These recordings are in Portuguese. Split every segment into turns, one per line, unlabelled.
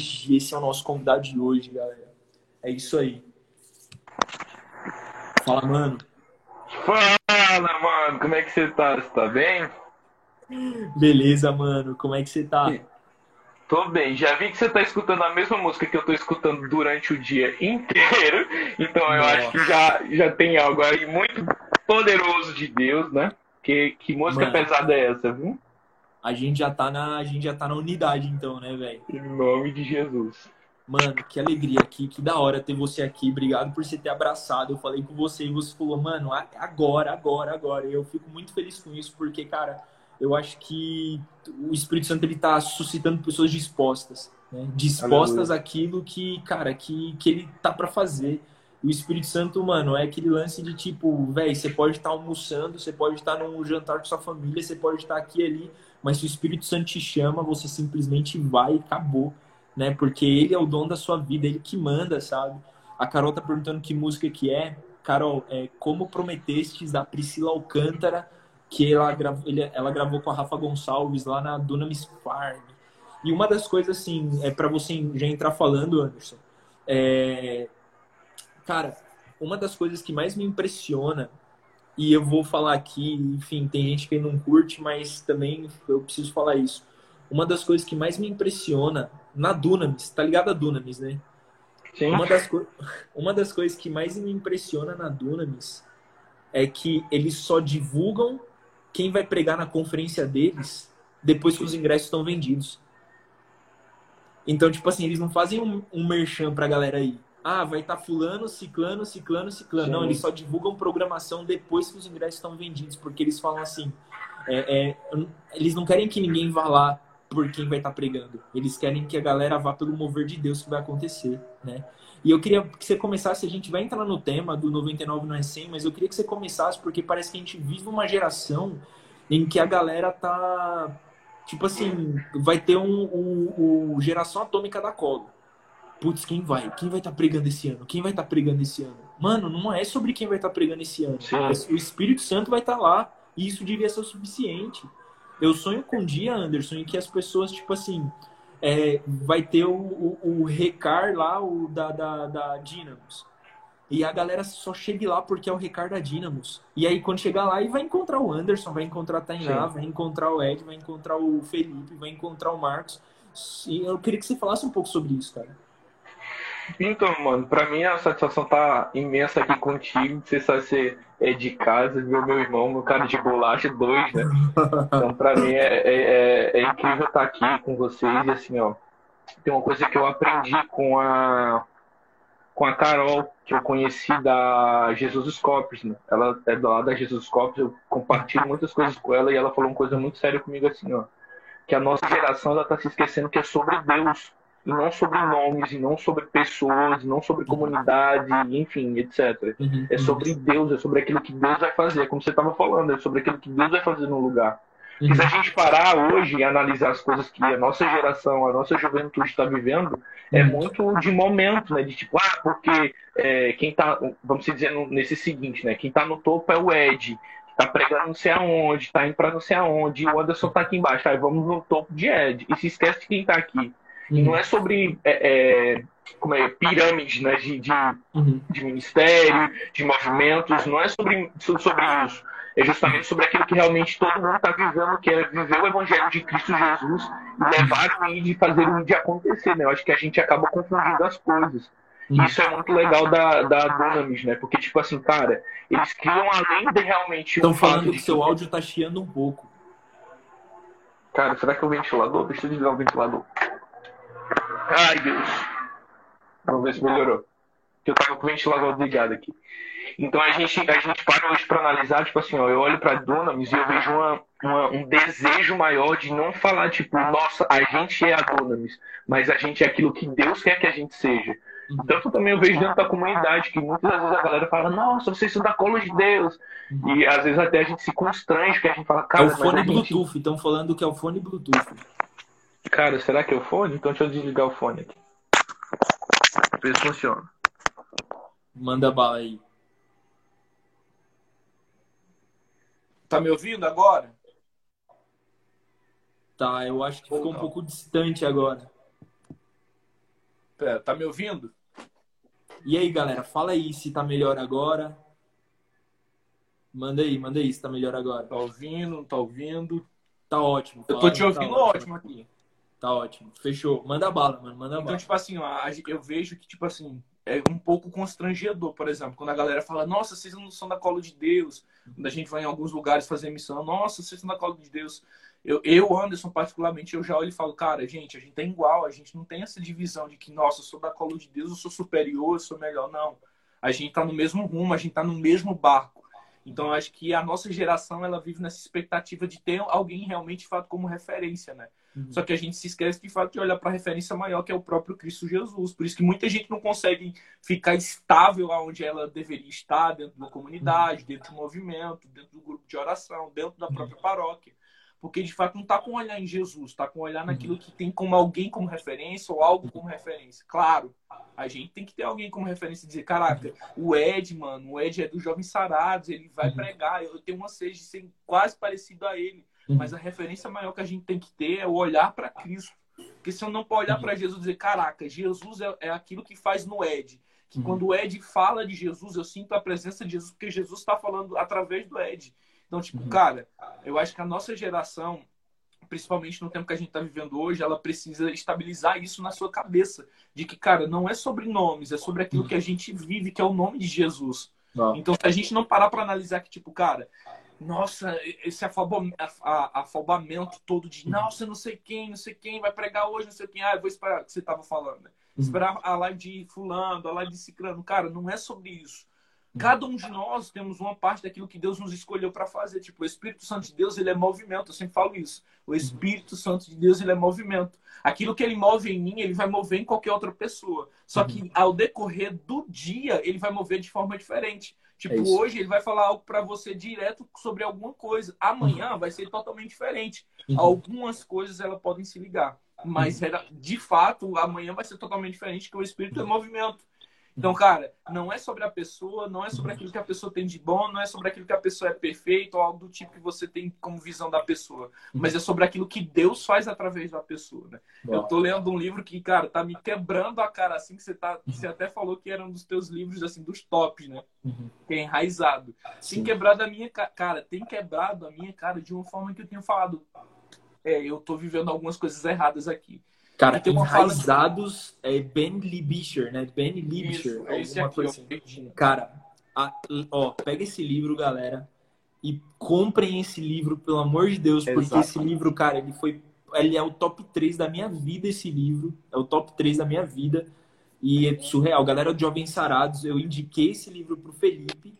Esse é o nosso convidado de hoje, galera. É isso aí. Fala, mano.
Fala, mano. Como é que você tá? Você tá bem?
Beleza, mano. Como é que você tá?
Tô bem. Já vi que você tá escutando a mesma música que eu tô escutando durante o dia inteiro. Então eu
Nossa.
acho que já, já tem algo aí muito poderoso de Deus, né? Que, que música
Mano.
pesada é essa, viu?
A gente já tá na, a gente já tá na unidade, então, né, velho?
Em nome de Jesus.
Mano, que alegria aqui, que da hora ter você aqui. Obrigado por você ter abraçado. Eu falei com você e você falou, mano, agora, agora, agora. E eu fico muito feliz com isso, porque, cara, eu acho que o Espírito Santo ele tá suscitando pessoas dispostas, né? Dispostas àquilo que, cara, que, que ele tá pra fazer. E o Espírito Santo, mano, é aquele lance de tipo, velho, você pode estar almoçando, você pode estar num jantar com sua família, você pode estar aqui e ali, mas se o Espírito Santo te chama, você simplesmente vai e acabou né? Porque ele é o dono da sua vida, ele que manda, sabe? A Carol tá perguntando que música que é. Carol, é Como Prometestes, da Priscila Alcântara, que ela gravou, ela gravou com a Rafa Gonçalves lá na Dunamis Farm. E uma das coisas, assim, é para você já entrar falando, Anderson, é... Cara, uma das coisas que mais me impressiona, e eu vou falar aqui, enfim, tem gente que não curte, mas também eu preciso falar isso. Uma das coisas que mais me impressiona na Dunamis, tá ligado a Dunamis, né?
Sim.
Uma das, uma das coisas que mais me impressiona na Dunamis é que eles só divulgam quem vai pregar na conferência deles depois que os ingressos estão vendidos. Então, tipo assim, eles não fazem um, um merchan pra galera aí. Ah, vai estar fulano, ciclano, ciclano, ciclano. Não, eles só divulgam programação depois que os ingressos estão vendidos, porque eles falam assim, é, é, eles não querem que ninguém vá lá por quem vai estar pregando. Eles querem que a galera vá pelo mover de Deus que vai acontecer, né? E eu queria que você começasse, a gente vai entrar no tema do 99 não é 100, mas eu queria que você começasse porque parece que a gente vive uma geração em que a galera tá tipo assim, vai ter um, o, o geração atômica da cola. Putz, quem vai? Quem vai estar pregando esse ano? Quem vai estar pregando esse ano? Mano, não é sobre quem vai estar pregando esse ano.
Sim.
O Espírito Santo vai estar lá e isso devia ser o suficiente. Eu sonho com um dia, Anderson, em que as pessoas, tipo assim, é, vai ter o, o, o Recar lá, o da, da, da Dynamos. E a galera só chegue lá porque é o Recar da Dynamos. E aí, quando chegar lá, e vai encontrar o Anderson, vai encontrar a Tainá,
Sim.
vai encontrar o Ed, vai encontrar o Felipe, vai encontrar o Marcos. E eu queria que você falasse um pouco sobre isso, cara.
Então, mano, pra mim a satisfação tá imensa aqui contigo. Você sabe ser é de casa, meu, meu irmão, meu cara de bolacha, dois, né? Então, pra mim é, é, é- é incrível estar aqui com vocês. E assim, ó, tem uma coisa que eu aprendi com a, com a Carol, que eu conheci da Jesus Scopes, né? Ela é do lado da Jesus Scopes, eu compartilho muitas coisas com ela e ela falou uma coisa muito séria comigo assim, ó. Que a nossa geração ela tá se esquecendo que é sobre Deus e não sobre nomes, e não sobre pessoas, e não sobre comunidade, enfim, etc.
Uhum,
É sobre Deus, é sobre aquilo que Deus vai fazer, como você estava falando, é sobre aquilo que Deus vai fazer no lugar. E se a gente parar hoje e analisar as coisas que a nossa geração, a nossa juventude está vivendo, é
Uhum.
muito de momento, né? De tipo, ah, porque é, quem tá, vamos dizer no- nesse seguinte, né? Quem tá no topo é o Ed, que tá pregando não sei aonde, tá indo pra não sei aonde, e o Anderson tá aqui embaixo, aí vamos no topo de Ed. E se esquece de quem tá aqui. E não é sobre é, é, como é, pirâmides, né? De, de,
Uhum.
de ministério, de movimentos, não é sobre, sobre isso. É justamente sobre aquilo que realmente todo mundo está vivendo, que é viver o evangelho de Cristo Jesus e levar e de fazer o de acontecer, né? Eu acho que a gente acaba confundindo as coisas. E isso é muito legal da, da Dunamis, né? Porque, tipo assim, cara, eles criam além de realmente
Estão
um
falando que seu áudio tá chiando um pouco.
Cara, será que é o ventilador? Deixa eu desligar o ventilador. Ai, Deus. Vamos ver se melhorou. Eu tava com o ventilador ligado aqui. Então a gente, a gente para hoje para analisar, tipo assim, ó, eu olho para Dunamis e eu vejo uma, uma- um desejo maior de não falar, tipo, nossa, a gente é a Dunamis, mas a gente é aquilo que Deus quer que a gente seja. Tanto também eu vejo dentro da comunidade, que muitas vezes a galera fala, nossa, vocês são da cola de Deus. E às vezes até a gente se constrange, porque a gente fala,
É
cara,
o
mas
fone
gente...
Bluetooth. Estão falando que é o fone Bluetooth.
Cara, será que é o fone? Então deixa eu desligar o fone aqui. Ver se funciona.
Manda bala aí.
Tá me ouvindo agora?
Tá, eu acho que ficou um
Não.
pouco distante agora.
Pera, tá me ouvindo?
E aí, galera, fala aí se tá melhor agora. Manda aí, manda aí se tá melhor agora.
Tá ouvindo, não tá ouvindo?
Tá ótimo.
Eu tô te ouvindo
tá
ótimo aqui.
Tá ótimo. Fechou. Manda bala, mano. Manda
Então,
bala.
tipo assim, ó, eu vejo que, tipo assim, é um pouco constrangedor, por exemplo, quando a galera fala, nossa, vocês não são da colo de Deus. Quando a gente vai em alguns lugares fazer missão, nossa, vocês são da colo de Deus. Eu, eu, Anderson, particularmente, eu já olho e falo, cara, gente, a gente é igual, a gente não tem essa divisão de que, nossa, eu sou da colo de Deus, eu sou superior, eu sou melhor. Não. A gente tá no mesmo rumo, a gente tá no mesmo barco. Então, eu acho que a nossa geração, ela vive nessa expectativa de ter alguém realmente, de fato, como referência, né?
Uhum.
Só que a gente se esquece de fato de olhar para a referência maior, que é o próprio Cristo Jesus. Por isso que muita gente não consegue ficar estável aonde ela deveria estar, dentro da comunidade, dentro do movimento, dentro do grupo de oração, dentro da própria paróquia. Porque de fato não está com olhar em Jesus, está com olhar naquilo que tem como alguém como referência ou algo como referência. Claro, a gente tem que ter alguém como referência e dizer, caraca, o Ed, mano, o Ed é dos Jovens Sarados, ele vai pregar, eu tenho uma sede de ser quase parecido a ele. Mas a referência maior que a gente tem que ter é o olhar para Cristo. Porque se eu não pode olhar para Jesus e dizer, caraca, Jesus é, é, aquilo que faz no Ed. Que
Uhum.
quando o Ed fala de Jesus, eu sinto a presença de Jesus, porque Jesus está falando através do Ed. Então, tipo,
Uhum.
cara, eu acho que a nossa geração, principalmente no tempo que a gente está vivendo hoje, ela precisa estabilizar isso na sua cabeça. De que, cara, não é sobre nomes, é sobre aquilo que a gente vive, que é o nome de Jesus. Então, se a gente não parar para analisar que, tipo, cara, nossa, esse afobamento todo de, nossa, não sei quem, não sei quem vai pregar hoje, não sei quem, ah, eu vou esperar o que você tava falando, né?
Uhum.
Esperar a live de fulano, a live de ciclano. Cara, não é sobre isso. Cada um de nós temos uma parte daquilo que Deus nos escolheu para fazer. Tipo, o Espírito Santo de Deus, ele é movimento. Eu sempre falo isso. O Espírito Santo de Deus, ele é movimento. Aquilo que ele move em mim, ele vai mover em qualquer outra pessoa. Só que ao decorrer do dia, ele vai mover de forma diferente. Tipo,
É
hoje ele vai falar algo para você direto sobre alguma coisa. Amanhã vai ser totalmente diferente.
Uhum.
Algumas coisas elas podem se ligar. Mas era, de fato, amanhã vai ser totalmente diferente, porque o espírito é movimento. Então, cara, não é sobre a pessoa, não é sobre aquilo que a pessoa tem de bom, não é sobre aquilo que a pessoa é perfeita ou algo do tipo que você tem como visão da pessoa, mas é sobre aquilo que Deus faz através da pessoa, né? Eu tô lendo um livro que, cara, tá me quebrando a cara assim que você tá, você até falou que era um dos teus livros assim dos tops, né?
Uhum.
Que é enraizado. Tem quebrado a minha ca- cara, tem quebrado a minha cara de uma forma que eu tenho falado. É, eu tô vivendo algumas coisas erradas aqui.
Cara,
tem
enraizados é Ben Libisher, né? Ben Libisher,
Isso, é
alguma
aqui,
coisa
ó,
assim.
pertinho.
Cara, a- ó, pega esse livro, galera, e comprem esse livro, pelo amor de Deus, porque
Exato.
esse livro, cara, ele foi. Ele é o top 3 da minha vida, esse livro. É o top 3 da minha vida. E é surreal. Galera do Jovens Sarados, eu indiquei esse livro pro Felipe.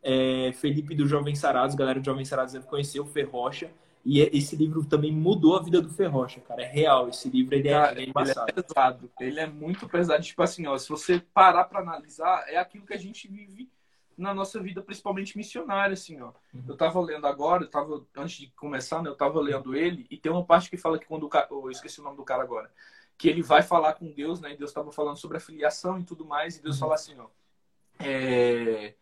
É, Felipe do Jovens Sarados, galera do Jovens Sarados deve conhecer o Ferrocha. E é- esse livro também mudou a vida do Ferrocha, cara. É real. Esse livro ele é,
Cara,
é
ele é pesado. Ele é muito pesado. Tipo assim, ó, se você parar pra analisar, é aquilo que a gente vive na nossa vida, principalmente missionária, assim, ó.
Uhum.
Eu tava lendo agora, eu tava, antes de começar, né, eu tava lendo ele, e tem uma parte que fala que quando o cara, eu esqueci o nome do cara agora, que ele vai falar com Deus, né, e Deus tava falando sobre a filiação e tudo mais, e Deus
Uhum.
fala assim, ó, é,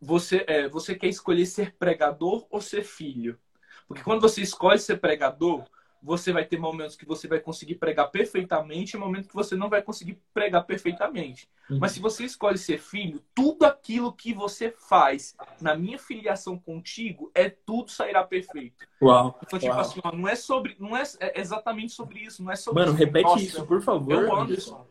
você, é, você quer escolher ser pregador ou ser filho? Porque quando você escolhe ser pregador, você vai ter momentos que você vai conseguir pregar perfeitamente e momentos que você não vai conseguir pregar perfeitamente.
Uhum.
Mas se você escolhe ser filho, tudo aquilo que você faz na minha filiação contigo, é tudo sairá perfeito.
Uau.
Então, tipo
Uau.
assim, ó, não é sobre. Não é é exatamente sobre isso. Não é sobre
Mano, repete
Nossa,
isso, por favor.
Eu,
Anderson.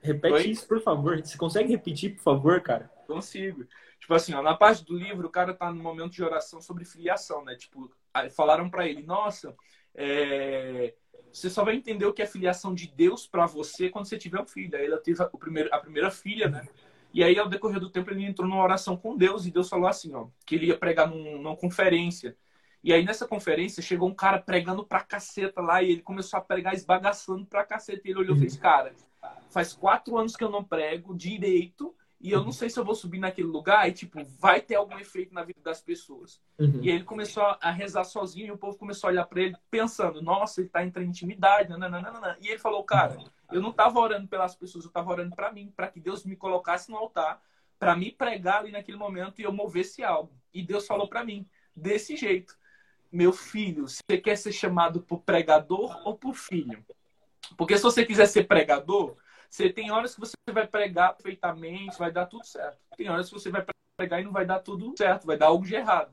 Repete
Oi?
isso, por favor. Você consegue repetir, por favor, cara?
consigo. Tipo assim, ó, na parte do livro, o cara tá no momento de oração sobre filiação, né? Tipo, falaram pra ele, nossa, é, você só vai entender o que é filiação de Deus pra você quando você tiver um filho. Aí ela teve a, o primeiro, a primeira filha, né? E aí, ao decorrer do tempo, ele entrou numa oração com Deus e Deus falou assim, ó, que ele ia pregar num, numa conferência. E aí, nessa conferência, chegou um cara pregando pra caceta lá e ele começou a pregar esbagaçando pra caceta. E ele olhou e fez, cara, faz quatro anos que eu não prego direito e eu não sei se eu vou subir naquele lugar e, tipo, vai ter algum efeito na vida das pessoas.
Uhum.
E ele começou a rezar sozinho e o povo começou a olhar pra ele pensando, nossa, ele tá entrando em intimidade, nananana. E ele falou, cara, eu não tava orando pelas pessoas, eu tava orando pra mim, pra que Deus me colocasse no altar, pra me pregar ali naquele momento e eu movesse algo. E Deus falou pra mim, desse jeito, meu filho, você quer ser chamado por pregador ou por filho? Porque se você quiser ser pregador, Você tem horas que você vai pregar perfeitamente, vai dar tudo certo. Tem horas que você vai pregar e não vai dar tudo certo, vai dar algo de errado.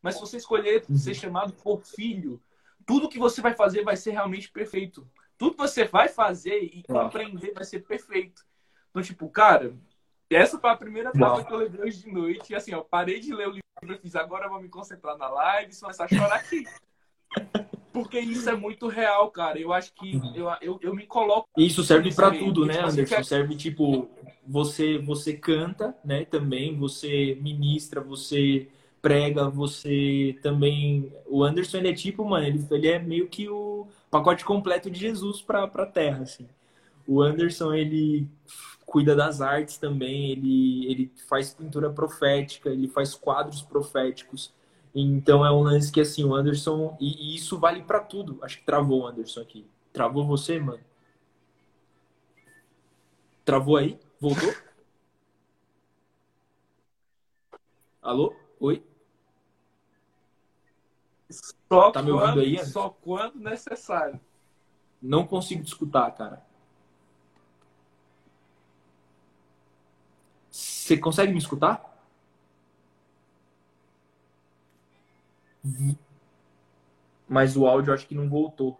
Mas se você escolher ser chamado por filho, tudo que você vai fazer vai ser realmente perfeito. Tudo que você vai fazer e compreender vai ser perfeito. Então, tipo, cara, essa foi a primeira prova que eu levei hoje de noite. E assim, ó, parei de ler o livro, eu fiz agora eu vou me concentrar na live e começar a chorar aqui. Porque isso é muito real, cara. Eu acho que eu, eu, eu me coloco.
Isso serve para tudo, né, Anderson? Quer... Serve tipo, você você canta, né, também, você ministra, você prega, você também. O Anderson, ele é tipo, mano, ele, ele é meio que o pacote completo de Jesus para pra terra, assim. O Anderson, ele cuida das artes também, ele, ele faz pintura profética, ele faz quadros proféticos. Então é um lance que assim, o Anderson. E, e isso vale para tudo. Acho que travou o Anderson aqui. Travou você, mano? Travou aí? Voltou? Alô? Oi?
Só tá me ouvindo quando, aí? Só quando necessário.
Não consigo te escutar, cara. Você consegue me escutar? Mas o áudio acho que não voltou.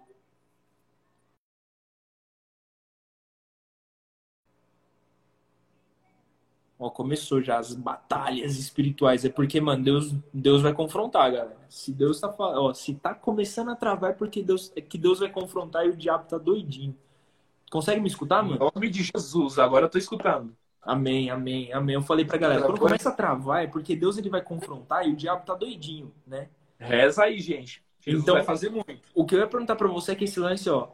Ó, começou já as batalhas espirituais. É porque, mano, Deus, Deus vai confrontar, galera. Se Deus tá falando, ó, se tá começando a travar é porque Deus, é que Deus vai confrontar e o diabo tá doidinho. Consegue me escutar, mano?
Em nome de Jesus, agora eu tô escutando.
Amém, amém, amém. Eu falei pra galera, quando começa a travar é porque Deus ele vai confrontar e o diabo tá doidinho, né?
Reza aí, gente. Jesus então, vai fazer muito.
O que eu ia perguntar para você é que esse lance, ó,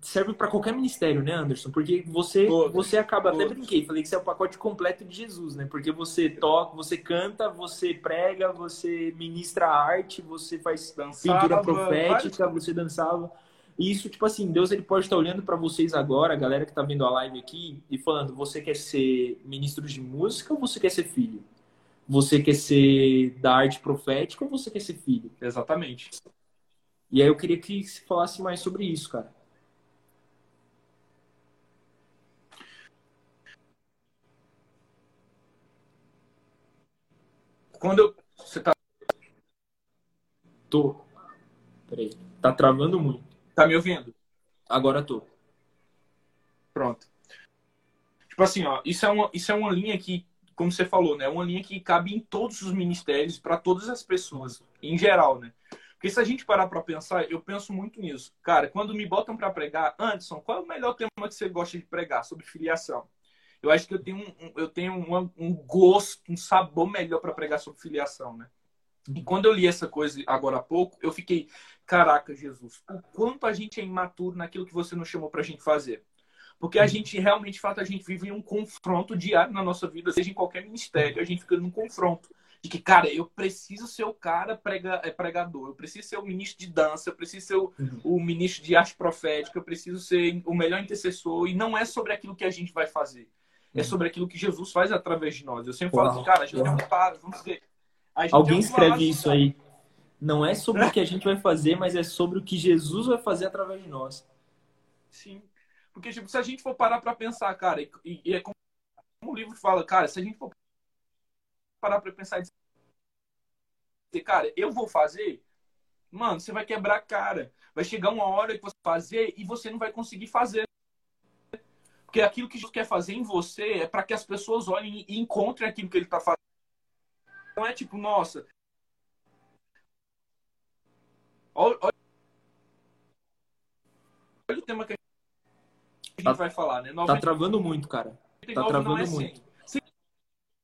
serve para qualquer ministério, né, Anderson? Porque você Todos. você acaba Todos. até brinquei, falei que você é o pacote completo de Jesus, né? Porque você toca, você canta, você prega, você ministra arte, você faz dançava, pintura profética, você dançava. E isso, tipo assim, Deus ele pode estar olhando para vocês agora, a galera que tá vendo a live aqui, e falando: você quer ser ministro de música ou você quer ser filho? Você quer ser da arte profética ou você quer ser filho?
Exatamente.
E aí eu queria que você falasse mais sobre isso, cara.
Quando eu... você tá
Tô. Peraí. Tá travando muito.
Tá me ouvindo?
Agora tô.
Pronto. Tipo assim, ó, isso é uma, isso é uma linha que como você falou, né, uma linha que cabe em todos os ministérios, para todas as pessoas, em geral, né? Porque se a gente parar para pensar, eu penso muito nisso. Cara, quando me botam para pregar, Anderson, qual é o melhor tema que você gosta de pregar sobre filiação? Eu acho que eu tenho um, eu tenho um, gosto, um sabor melhor para pregar sobre filiação, né? E quando eu li essa coisa agora há pouco, eu fiquei, caraca, Jesus, o quanto a gente é imaturo naquilo que você nos chamou para a gente fazer. Porque a uhum. gente realmente, de fato, a gente vive um confronto diário na nossa vida, seja em qualquer ministério, a gente fica num confronto. De que, cara, eu preciso ser o cara prega, é, pregador, eu preciso ser o ministro de dança, eu preciso ser o, uhum. o ministro de arte profética, eu preciso ser o melhor intercessor. E não é sobre aquilo que a gente vai fazer. É uhum. sobre aquilo que Jesus faz através de nós. Eu sempre Uau. falo assim, cara, a gente Uau. é um para, vamos dizer.
Alguém escreve isso aí. Não é sobre o que a gente vai fazer, mas é sobre o que Jesus vai fazer através de nós.
Sim. Porque, tipo, se a gente for parar para pensar, cara, e, e, é como o livro fala, cara, se a gente for parar para pensar e dizer, cara, eu vou fazer, mano, você vai quebrar a cara. Vai chegar uma hora que você fazer e você não vai conseguir fazer. Porque aquilo que Jesus quer fazer em você é para que as pessoas olhem e encontrem aquilo que ele está fazendo. Não é tipo, nossa. Olha, olha, olha o tema que tá, vai falar, né?
90... Tá travando muito, cara. Tá travando é muito.
Você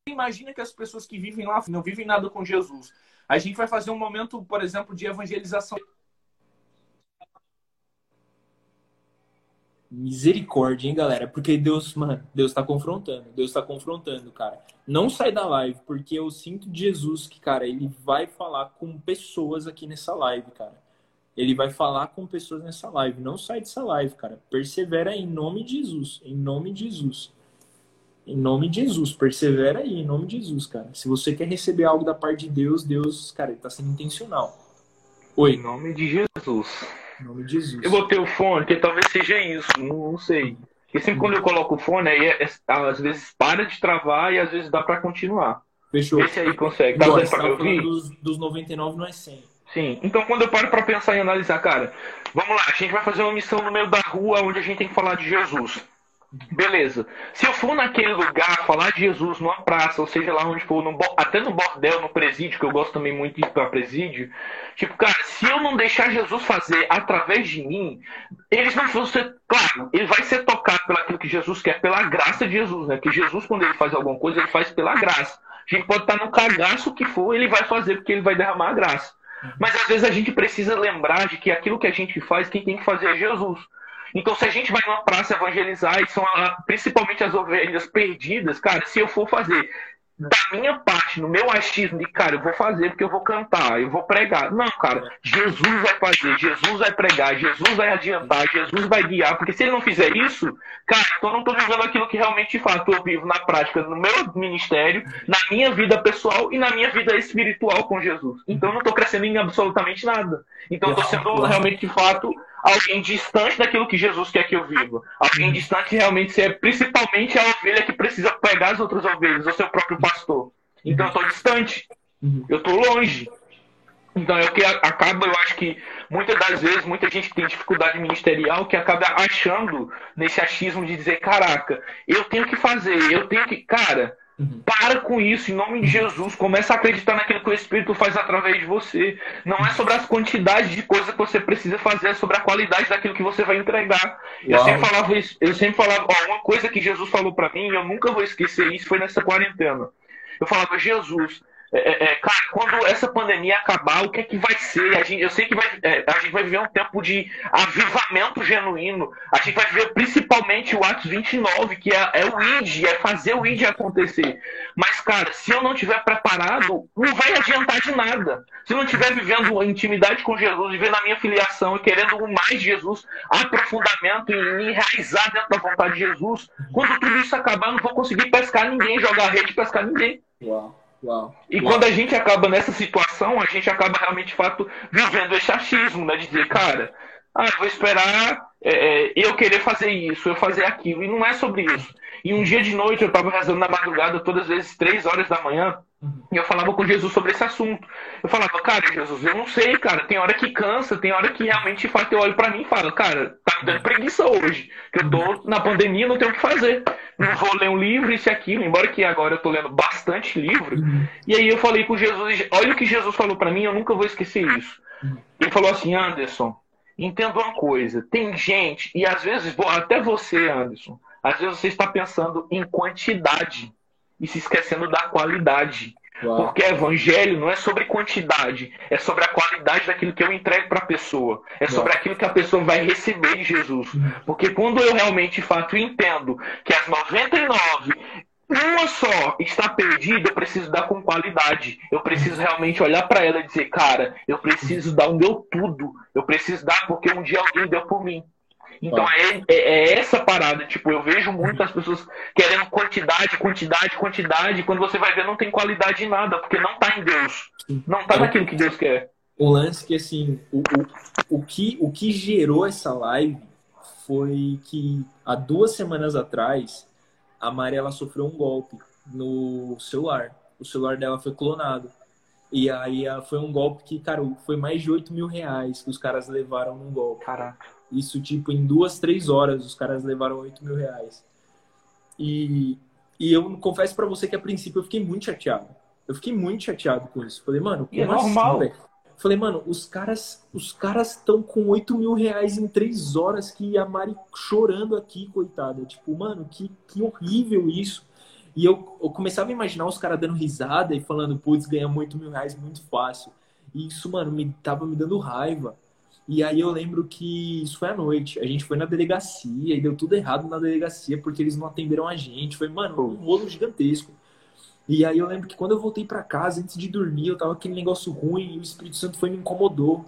imagina que as pessoas que vivem lá não vivem nada com Jesus. A gente vai fazer um momento, por exemplo, de evangelização.
Misericórdia, hein, galera? Porque Deus, mano, Deus tá confrontando. Deus tá confrontando, cara. Não sai da live, porque eu sinto de Jesus que, cara, ele vai falar com pessoas aqui nessa live, cara. Ele vai falar com pessoas nessa live. Não sai dessa live, cara. Persevera em nome de Jesus. Em nome de Jesus. Em nome de Jesus. Persevera aí, em nome de Jesus, cara. Se você quer receber algo da parte de Deus, Deus, cara, ele tá sendo intencional.
Oi. Em nome de Jesus.
Em nome de Jesus.
Eu botei o fone, que talvez seja isso. Não, não sei. Porque sempre quando eu coloco o fone, aí é, é, às vezes para de travar e às vezes dá para continuar.
Fechou.
Esse aí consegue. Tá
Agora, você tava falando dos, dos 99 não é 100.
Sim. Então quando eu paro pra pensar e analisar, cara, vamos lá, a gente vai fazer uma missão no meio da rua onde a gente tem que falar de Jesus. Beleza. Se eu for naquele lugar falar de Jesus numa praça, ou seja lá onde for, no até no bordel, no presídio, que eu gosto também muito de ir pra presídio, tipo, cara, se eu não deixar Jesus fazer através de mim, eles não vão ser. Claro, ele vai ser tocado pelo aquilo que Jesus quer, pela graça de Jesus, né? Que Jesus, quando ele faz alguma coisa, ele faz pela graça. A gente pode estar no cagaço que for, ele vai fazer porque ele vai derramar a graça. Mas às vezes a gente precisa lembrar de que aquilo que a gente faz, quem tem que fazer é Jesus. Então, se a gente vai numa praça evangelizar e são ah, principalmente as ovelhas perdidas, cara, se eu for fazer da minha parte, no meu achismo de, cara, eu vou fazer porque eu vou cantar, eu vou pregar. Não, cara, Jesus vai fazer, Jesus vai pregar, Jesus vai adiantar, Jesus vai guiar, porque se ele não fizer isso, cara, então eu não tô vivendo aquilo que realmente de fato eu vivo na prática, no meu ministério, na minha vida pessoal e na minha vida espiritual com Jesus. Então eu não tô crescendo em absolutamente nada. Então eu tô sendo realmente de fato alguém distante daquilo que Jesus quer que eu viva. Alguém distante realmente ser principalmente a ovelha que precisa pegar as outras ovelhas, o seu próprio pastor. Então eu tô distante.
Uhum.
Eu tô longe. Então é o que acaba, eu acho que muitas das vezes, muita gente que tem dificuldade ministerial que acaba achando nesse achismo de dizer, caraca, eu tenho que fazer, eu tenho que. Cara,
Uhum.
para com isso, em nome de Jesus. Começa a acreditar naquilo que o Espírito faz através de você. Não é sobre as quantidades de coisas que você precisa fazer, é sobre a qualidade daquilo que você vai entregar. Eu
Uau.
sempre falava isso, eu sempre falava, ó, uma coisa que Jesus falou pra mim, e eu nunca vou esquecer isso, foi nessa quarentena. Eu falava, Jesus, é, é, é, cara, quando essa pandemia acabar, o que é que vai ser? A gente, eu sei que vai, é, a gente vai viver um tempo de avivamento genuíno. A gente vai viver principalmente o Atos 29, que é, é o ID, é fazer o ID acontecer. Mas, cara, se eu não tiver preparado, não vai adiantar de nada. Se eu não estiver vivendo intimidade com Jesus, vivendo a minha filiação e querendo mais Jesus, aprofundamento e me enraizar dentro da vontade de Jesus, quando tudo isso acabar, eu não vou conseguir pescar ninguém, jogar rede e pescar ninguém.
Uau, uau.
E
uau.
quando a gente acaba nessa situação, a gente acaba realmente, de fato, vivendo esse achismo, né? De dizer, cara, ah, eu vou esperar é, é, eu querer fazer isso, eu fazer aquilo. E não é sobre isso. E um dia de noite eu estava rezando na madrugada, todas as vezes, três horas da manhã, e eu falava com Jesus sobre esse assunto. Eu falava, cara, Jesus, eu não sei, cara. Tem hora que cansa, tem hora que realmente de fato eu olho pra mim e falo, cara, tá me dando preguiça hoje. Que eu tô na pandemia, não tenho o que fazer. Não vou ler um livro, isso e aquilo, embora que agora eu tô lendo bastante livro. E aí eu falei com Jesus, olha o que Jesus falou pra mim, eu nunca vou esquecer isso. Ele falou assim, Anderson, entenda uma coisa, tem gente, e às vezes, até você, Anderson, às vezes você está pensando em quantidade e se esquecendo da qualidade.
Uau.
Porque evangelho não é sobre quantidade, é sobre a qualidade daquilo que eu entrego para a pessoa, é sobre aquilo que a pessoa vai receber de Jesus. Porque quando eu realmente, de fato, entendo que as 99 uma só está perdida, eu preciso dar com qualidade. Eu preciso realmente olhar para ela e dizer, cara, eu preciso dar o meu tudo. Eu preciso dar porque um dia alguém deu por mim. Então é, é, é essa parada. Tipo, eu vejo muitas pessoas querendo quantidade, quantidade, quantidade. Quando você vai ver, não tem qualidade em nada, porque não tá em Deus. Não tá naquilo que Deus quer.
O lance que, assim, o, o, o, que, o que gerou essa live foi que há duas semanas atrás a Mari ela sofreu um golpe no celular. O celular dela foi clonado. E aí foi um golpe que, cara, foi mais de 8 mil reais que os caras levaram num golpe.
Caraca.
Isso, tipo, em duas, três horas os caras levaram 8 mil reais. E, e eu confesso pra você que a princípio eu fiquei muito chateado. Eu fiquei muito chateado com isso. Falei, mano,
é
como assim,
normal.
velho? Falei, mano, os caras os caras estão com 8 mil reais em três horas que a Mari chorando aqui, coitada. Tipo, mano, que, que horrível isso. E eu, eu começava a imaginar os caras dando risada e falando, putz, ganhamos 8 mil reais muito fácil. E isso, mano, me tava me dando raiva. E aí eu lembro que isso foi à noite. A gente foi na delegacia e deu tudo errado na delegacia porque eles não atenderam a gente. Foi, mano, um rolo gigantesco. E aí eu lembro que quando eu voltei para casa, antes de dormir, eu tava aquele negócio ruim e o Espírito Santo foi me incomodou.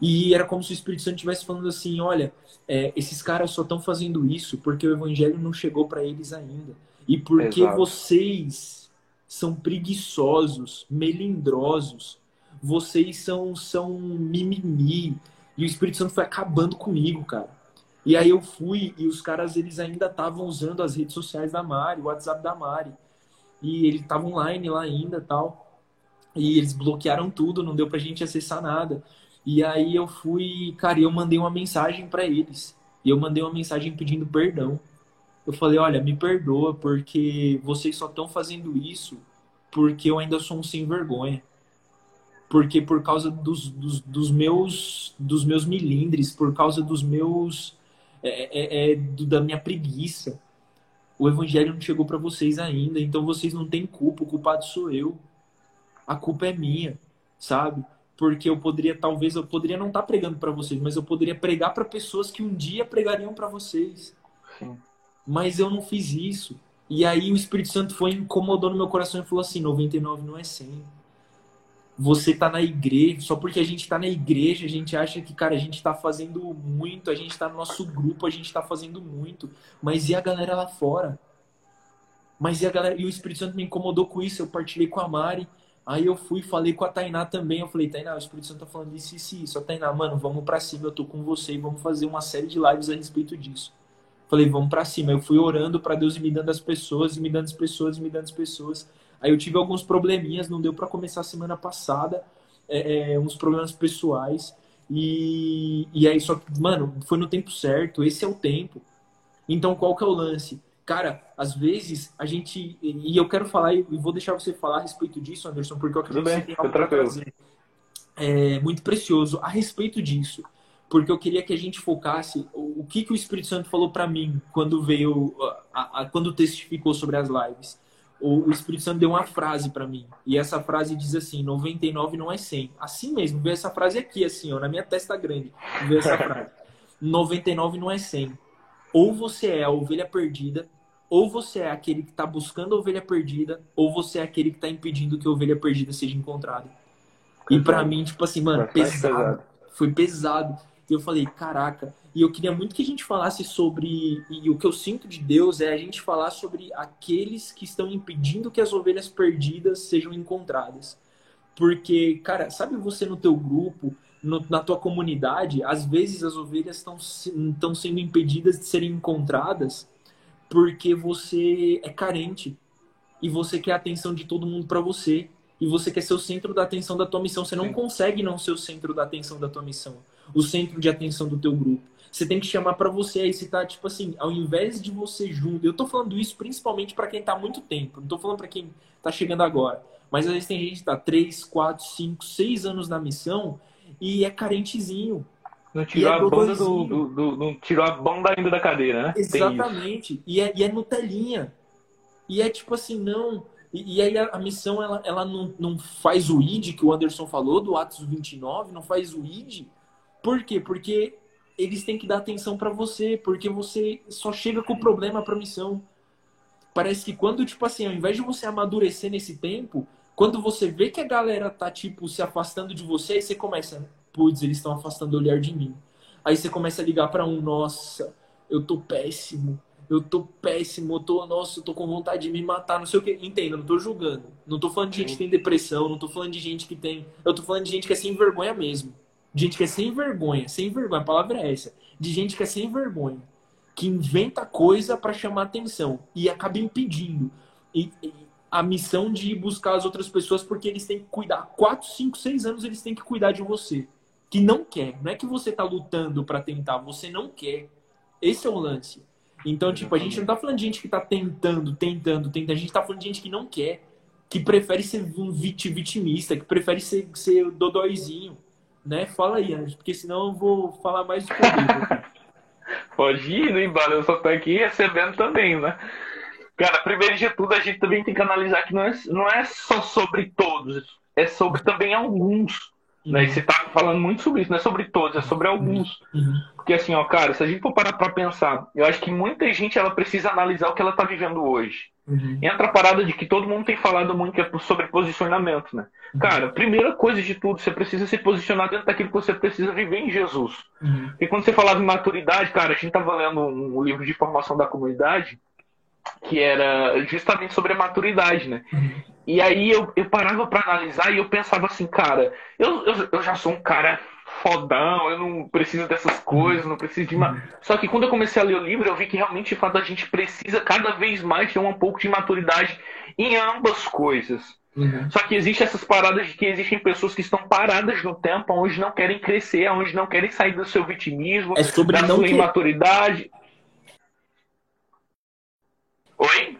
E era como se o Espírito Santo estivesse falando assim: olha, é, esses caras só estão fazendo isso porque o evangelho não chegou para eles ainda. E porque
Exato.
vocês são preguiçosos, melindrosos, vocês são, são mimimi. E o Espírito Santo foi acabando comigo, cara. E aí eu fui e os caras eles ainda estavam usando as redes sociais da Mari, o WhatsApp da Mari. E eles estavam online lá ainda, tal. E eles bloquearam tudo, não deu pra gente acessar nada. E aí eu fui, cara, eu mandei uma mensagem para eles. E eu mandei uma mensagem pedindo perdão. Eu falei, olha, me perdoa porque vocês só estão fazendo isso porque eu ainda sou um sem vergonha. Porque por causa dos, dos, dos meus dos meus milindres, por causa dos meus é, é, é da minha preguiça, o evangelho não chegou para vocês ainda. Então vocês não têm culpa, o culpado sou eu. A culpa é minha, sabe? porque eu poderia talvez eu poderia não estar tá pregando para vocês, mas eu poderia pregar para pessoas que um dia pregariam para vocês. Sim. Mas eu não fiz isso. E aí o Espírito Santo foi incomodou no meu coração e falou assim: 99 não é 100. Você tá na igreja, só porque a gente tá na igreja, a gente acha que, cara, a gente tá fazendo muito, a gente tá no nosso grupo, a gente tá fazendo muito. Mas e a galera lá fora? Mas e a galera? E o Espírito Santo me incomodou com isso, eu partilhei com a Mari. Aí eu fui falei com a Tainá também. Eu falei, Tainá, o Espírito Santo tá falando isso, isso e isso. A Tainá, mano, vamos pra cima, eu tô com você e vamos fazer uma série de lives a respeito disso. Falei, vamos pra cima. Eu fui orando para Deus e me dando as pessoas, e me dando as pessoas, e me dando as pessoas. Aí eu tive alguns probleminhas, não deu para começar a semana passada, é, é, uns problemas pessoais. E, e aí, só que, mano, foi no tempo certo, esse é o tempo. Então, qual que é o lance? Cara, às vezes a gente. E eu quero falar, e vou deixar você falar a respeito disso, Anderson, porque eu acredito
que você tem algo para trazer.
É muito precioso a respeito disso. Porque eu queria que a gente focasse o que, que o Espírito Santo falou para mim quando veio, a, a, quando testificou sobre as lives. O, Espírito Santo deu uma frase para mim. E essa frase diz assim: 99 não é 100. Assim mesmo, veio essa frase aqui, assim, ó, na minha testa grande. Veio essa frase: 99 não é 100 ou você é a ovelha perdida, ou você é aquele que está buscando a ovelha perdida, ou você é aquele que está impedindo que a ovelha perdida seja encontrada. E para mim, tipo assim, mano, pesado, pesado. Foi pesado. E eu falei, caraca. E eu queria muito que a gente falasse sobre. E o que eu sinto de Deus é a gente falar sobre aqueles que estão impedindo que as ovelhas perdidas sejam encontradas. Porque, cara, sabe você no teu grupo, no, na tua comunidade, às vezes as ovelhas estão sendo impedidas de serem encontradas porque você é carente e você quer a atenção de todo mundo para você e você quer ser o centro da atenção da tua missão. Você não Sim. consegue não ser o centro da atenção da tua missão, o centro de atenção do teu grupo. Você tem que chamar para você aí, você tá tipo assim, ao invés de você junto. Eu tô falando isso principalmente para quem tá há muito tempo, não tô falando para quem tá chegando agora. Mas às vezes tem gente que tá 3, 4, 5, 6 anos na missão e é carentezinho.
Não tirou, é a banda do, do, do, não tirou a banda ainda da cadeira, né?
Exatamente. E é, e é Nutelinha. E é tipo assim, não. E, e aí a, a, missão, ela, ela não, não faz o ID que o Anderson falou, do Atos 29, não faz o ID. Por quê? Porque eles têm que dar atenção para você, porque você só chega com o problema pra missão. Parece que quando, tipo assim, ao invés de você amadurecer nesse tempo, quando você vê que a galera tá, tipo, se afastando de você, aí você começa, putz, eles estão afastando o olhar de mim. Aí você começa a ligar para um, nossa, eu tô péssimo, eu tô péssimo, eu tô, nossa, eu tô com vontade de me matar, não sei o que. Entenda, não tô julgando. Não tô falando de gente que tem depressão, não tô falando de gente que tem. Eu tô falando de gente que é sem vergonha mesmo. De gente que é sem vergonha, sem vergonha, a palavra é essa. De gente que é sem vergonha. Que inventa coisa para chamar atenção e acaba impedindo. E, e, a missão de ir buscar as outras pessoas porque eles têm que cuidar. Quatro, cinco, seis anos eles têm que cuidar de você. Que não quer. Não é que você tá lutando para tentar, você não quer. Esse é o lance. Então, tipo, a gente não tá falando de gente que tá tentando, tentando, tentando. A gente tá falando de gente que não quer. Que prefere ser um vitimista, que prefere ser, ser dodóizinho. Né? Fala aí, porque senão eu vou falar mais que eu
Pode ir no embalo, eu só tô aqui recebendo também, né? Cara, primeiro de tudo, a gente também tem que analisar que não é, não é só sobre todos, é sobre também alguns. Né? Uhum. Né? E você tá falando muito sobre isso, não é sobre todos, é sobre alguns. Uhum. Porque assim, ó, cara, se a gente for parar pra pensar, eu acho que muita gente ela precisa analisar o que ela tá vivendo hoje. Uhum. Entra a parada de que todo mundo tem falado muito é sobre posicionamento, né? Uhum. Cara, primeira coisa de tudo, você precisa se posicionar dentro daquilo que você precisa viver em Jesus. Uhum. E quando você falava em maturidade, cara, a gente tava lendo um livro de formação da comunidade que era justamente sobre a maturidade, né? Uhum. E aí eu, eu parava para analisar e eu pensava assim, cara, eu, eu, eu, já sou um cara fodão, eu não preciso dessas coisas, não preciso de. Ma... Só que quando eu comecei a ler o livro, eu vi que realmente, de fato, a gente precisa cada vez mais ter um pouco de maturidade em ambas coisas. Uhum. Só que existe essas paradas de que existem pessoas que estão paradas no tempo, onde não querem crescer, onde não querem sair do seu vitimismo,
é sobre
da sua
que...
imaturidade. Oi?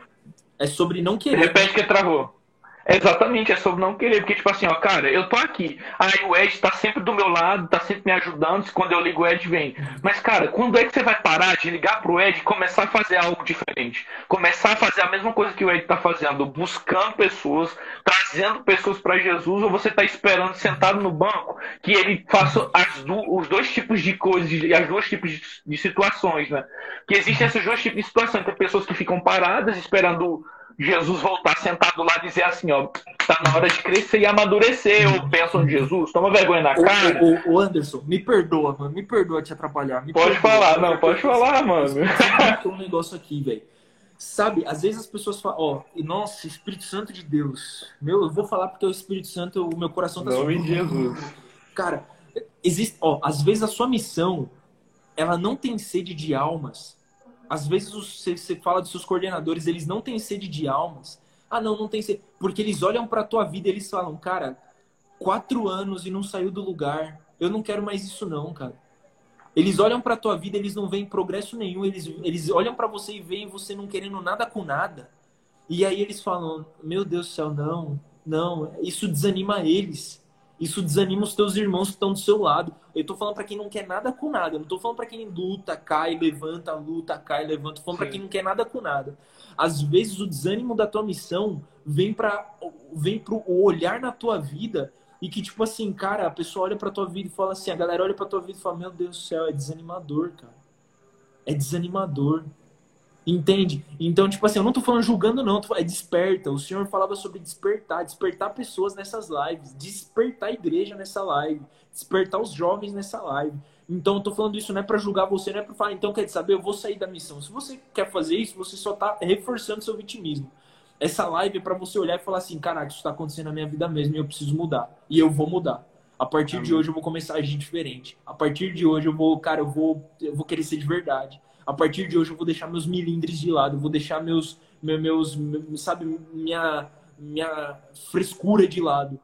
É sobre não querer.
Repete que travou. Exatamente, é sobre não querer. Porque, tipo assim, ó, cara, eu tô aqui. Aí o Ed tá sempre do meu lado, tá sempre me ajudando. Quando eu ligo, o Ed vem. Mas, cara, quando é que você vai parar de ligar pro Ed e começar a fazer algo diferente? Começar a fazer a mesma coisa que o Ed tá fazendo, buscando pessoas, trazendo pessoas para Jesus, ou você tá esperando sentado no banco que ele faça do, os dois tipos de coisas e as duas tipos de, de situações, né? Que existem esses dois tipos de situações. Tem pessoas que ficam paradas esperando Jesus voltar sentado lá e dizer assim, ó, tá na hora de crescer e amadurecer, ou pensam de Jesus, toma vergonha na cara.
Ô, Anderson, me perdoa, mano, me perdoa te atrapalhar.
pode
perdoa,
falar, não, pode falar, mano.
um negócio aqui, velho. Sabe, às vezes as pessoas falam, ó, nossa, Espírito Santo de Deus. Meu, eu vou falar porque o Espírito Santo, o meu coração tá
Nome de Jesus.
Cara, existe, ó, às vezes a sua missão, ela não tem sede de almas, às vezes você fala dos seus coordenadores, eles não têm sede de almas. Ah, não, não tem sede. Porque eles olham para a tua vida e eles falam, cara, quatro anos e não saiu do lugar. Eu não quero mais isso não, cara. Eles olham para a tua vida, eles não veem progresso nenhum. Eles, eles olham para você e veem você não querendo nada com nada. E aí eles falam, meu Deus do céu, não, não. Isso desanima eles. Isso desanima os teus irmãos que estão do seu lado. Eu tô falando para quem não quer nada com nada. Eu não tô falando para quem luta, cai, levanta, luta, cai, levanta. Tô falando para quem não quer nada com nada. Às vezes o desânimo da tua missão vem para vem pro olhar na tua vida e que tipo assim, cara, a pessoa olha para tua vida e fala assim, a galera olha para tua vida e fala: "Meu Deus do céu, é desanimador, cara". É desanimador. Entende? Então, tipo assim, eu não tô falando julgando, não, é desperta. O Senhor falava sobre despertar, despertar pessoas nessas lives, despertar a igreja nessa live, despertar os jovens nessa live. Então, eu tô falando isso não é para julgar você, não é para falar, então quer saber, eu vou sair da missão. Se você quer fazer isso, você só tá reforçando seu vitimismo. Essa live é para você olhar e falar assim: caraca, isso tá acontecendo na minha vida mesmo e eu preciso mudar. E eu vou mudar. A partir Amém. de hoje eu vou começar a agir diferente. A partir de hoje eu vou, cara, eu vou, eu vou querer ser de verdade a partir de hoje eu vou deixar meus milindres de lado, vou deixar meus, meus, meus sabe, minha, minha frescura de lado,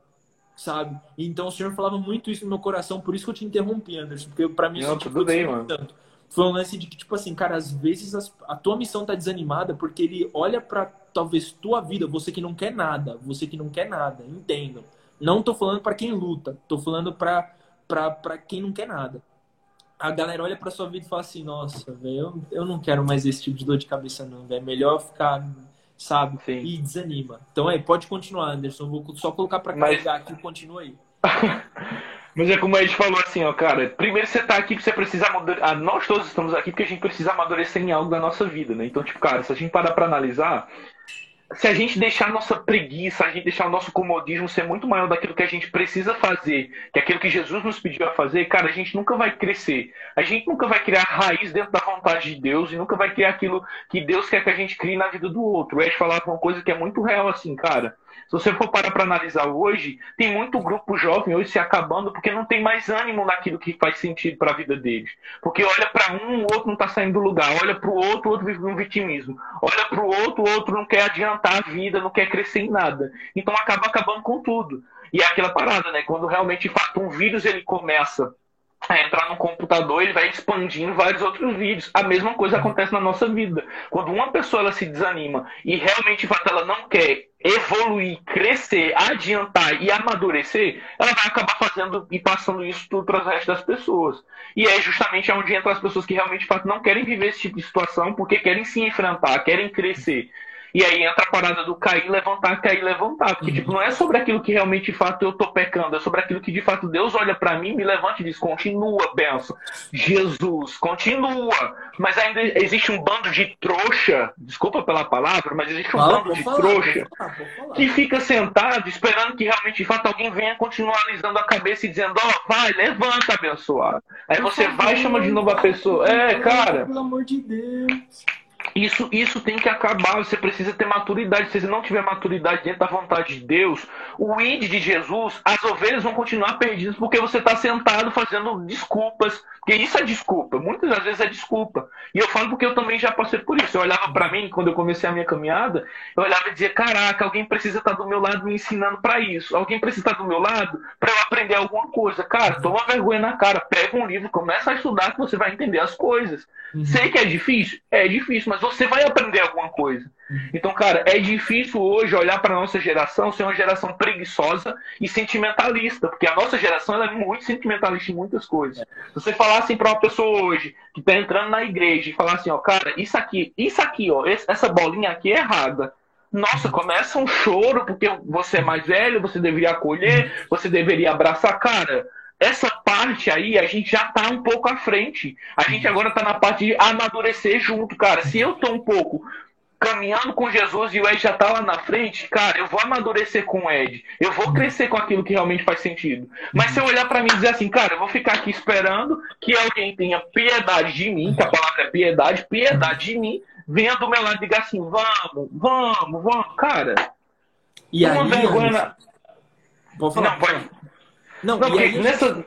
sabe? Então o Senhor falava muito isso no meu coração, por isso que eu te interrompi, Anderson, porque para mim
Não, isso tudo bem, mano.
tanto. Foi um lance de que, tipo assim, cara, às vezes as, a tua missão tá desanimada porque ele olha para talvez tua vida, você que não quer nada, você que não quer nada, entendam. Não tô falando para quem luta, tô falando para para quem não quer nada a galera olha pra sua vida e fala assim, nossa, velho, eu, eu não quero mais esse tipo de dor de cabeça, não, velho. É melhor ficar, sabe? Sim. E desanima. Então aí, pode continuar, Anderson. Vou só colocar pra carregar Mas... aqui e continua aí.
Mas é como a gente falou assim, ó, cara. Primeiro você tá aqui porque você precisa amadurecer. Ah, nós todos estamos aqui porque a gente precisa amadurecer em algo da nossa vida, né? Então, tipo, cara, se a gente parar pra analisar, se a gente deixar a nossa preguiça, a gente deixar o nosso comodismo ser muito maior daquilo que a gente precisa fazer, que é aquilo que Jesus nos pediu a fazer, cara, a gente nunca vai crescer. A gente nunca vai criar raiz dentro da vontade de Deus e nunca vai criar aquilo que Deus quer que a gente crie na vida do outro. O Ed falava uma coisa que é muito real assim, cara. Se você for parar para analisar hoje, tem muito grupo jovem hoje se acabando porque não tem mais ânimo naquilo que faz sentido para a vida deles. Porque olha para um, o outro não está saindo do lugar. Olha para o outro, o outro vive um vitimismo. Olha para o outro, o outro não quer adiantar a vida, não quer crescer em nada. Então acaba acabando com tudo. E é aquela parada, né? Quando realmente, de fato, um vírus ele começa a entrar no computador, ele vai expandindo vários outros vídeos. A mesma coisa acontece na nossa vida. Quando uma pessoa ela se desanima e realmente, de fato, ela não quer evoluir, crescer, adiantar e amadurecer, ela vai acabar fazendo e passando isso tudo para o resto das pessoas. E é justamente onde entra as pessoas que realmente, de fato, não querem viver esse tipo de situação porque querem se enfrentar, querem crescer. E aí entra a parada do cair, levantar, cair, levantar. Porque, tipo, não é sobre aquilo que realmente, de fato, eu tô pecando. É sobre aquilo que, de fato, Deus olha para mim, me levanta e diz, continua, benção. Jesus, continua. Mas ainda existe um bando de trouxa, desculpa pela palavra, mas existe um Fala, bando de falar, trouxa que fica sentado esperando que realmente, de fato, alguém venha continuar alisando a cabeça e dizendo, ó, oh, vai, levanta, abençoado. Aí você vai e chama de novo a pessoa. É, cara.
Pelo amor de Deus.
Isso, isso tem que acabar. Você precisa ter maturidade. Se você não tiver maturidade dentro da vontade de Deus, o id de Jesus, as ovelhas vão continuar perdidas porque você está sentado fazendo desculpas. Porque isso é desculpa. Muitas das vezes é desculpa. E eu falo porque eu também já passei por isso. Eu olhava para mim, quando eu comecei a minha caminhada, eu olhava e dizia: Caraca, alguém precisa estar tá do meu lado me ensinando para isso. Alguém precisa estar tá do meu lado para eu aprender alguma coisa. Cara, toma vergonha na cara. Pega um livro, começa a estudar que você vai entender as coisas. Uhum. Sei que é difícil? É difícil, mas você vai aprender alguma coisa. Então, cara, é difícil hoje olhar para nossa geração ser uma geração preguiçosa e sentimentalista, porque a nossa geração é muito sentimentalista em muitas coisas. Se você falar assim para uma pessoa hoje que está entrando na igreja e falar assim, ó, cara, isso aqui, isso aqui, ó, essa bolinha aqui é errada. Nossa, começa um choro porque você é mais velho, você deveria acolher, você deveria abraçar, cara essa parte aí a gente já tá um pouco à frente. A gente agora tá na parte de amadurecer junto, cara. Se eu tô um pouco caminhando com Jesus e o Ed já tá lá na frente, cara, eu vou amadurecer com o Ed. Eu vou crescer com aquilo que realmente faz sentido. Mas se eu olhar para mim e dizer assim, cara, eu vou ficar aqui esperando que alguém tenha piedade de mim, que a palavra é piedade, piedade de mim, venha do meu lado e diga assim, vamos, vamos, vamos, cara.
E uma aí, vergonha. Vou falar, não, pode.
Não, não porque nessa.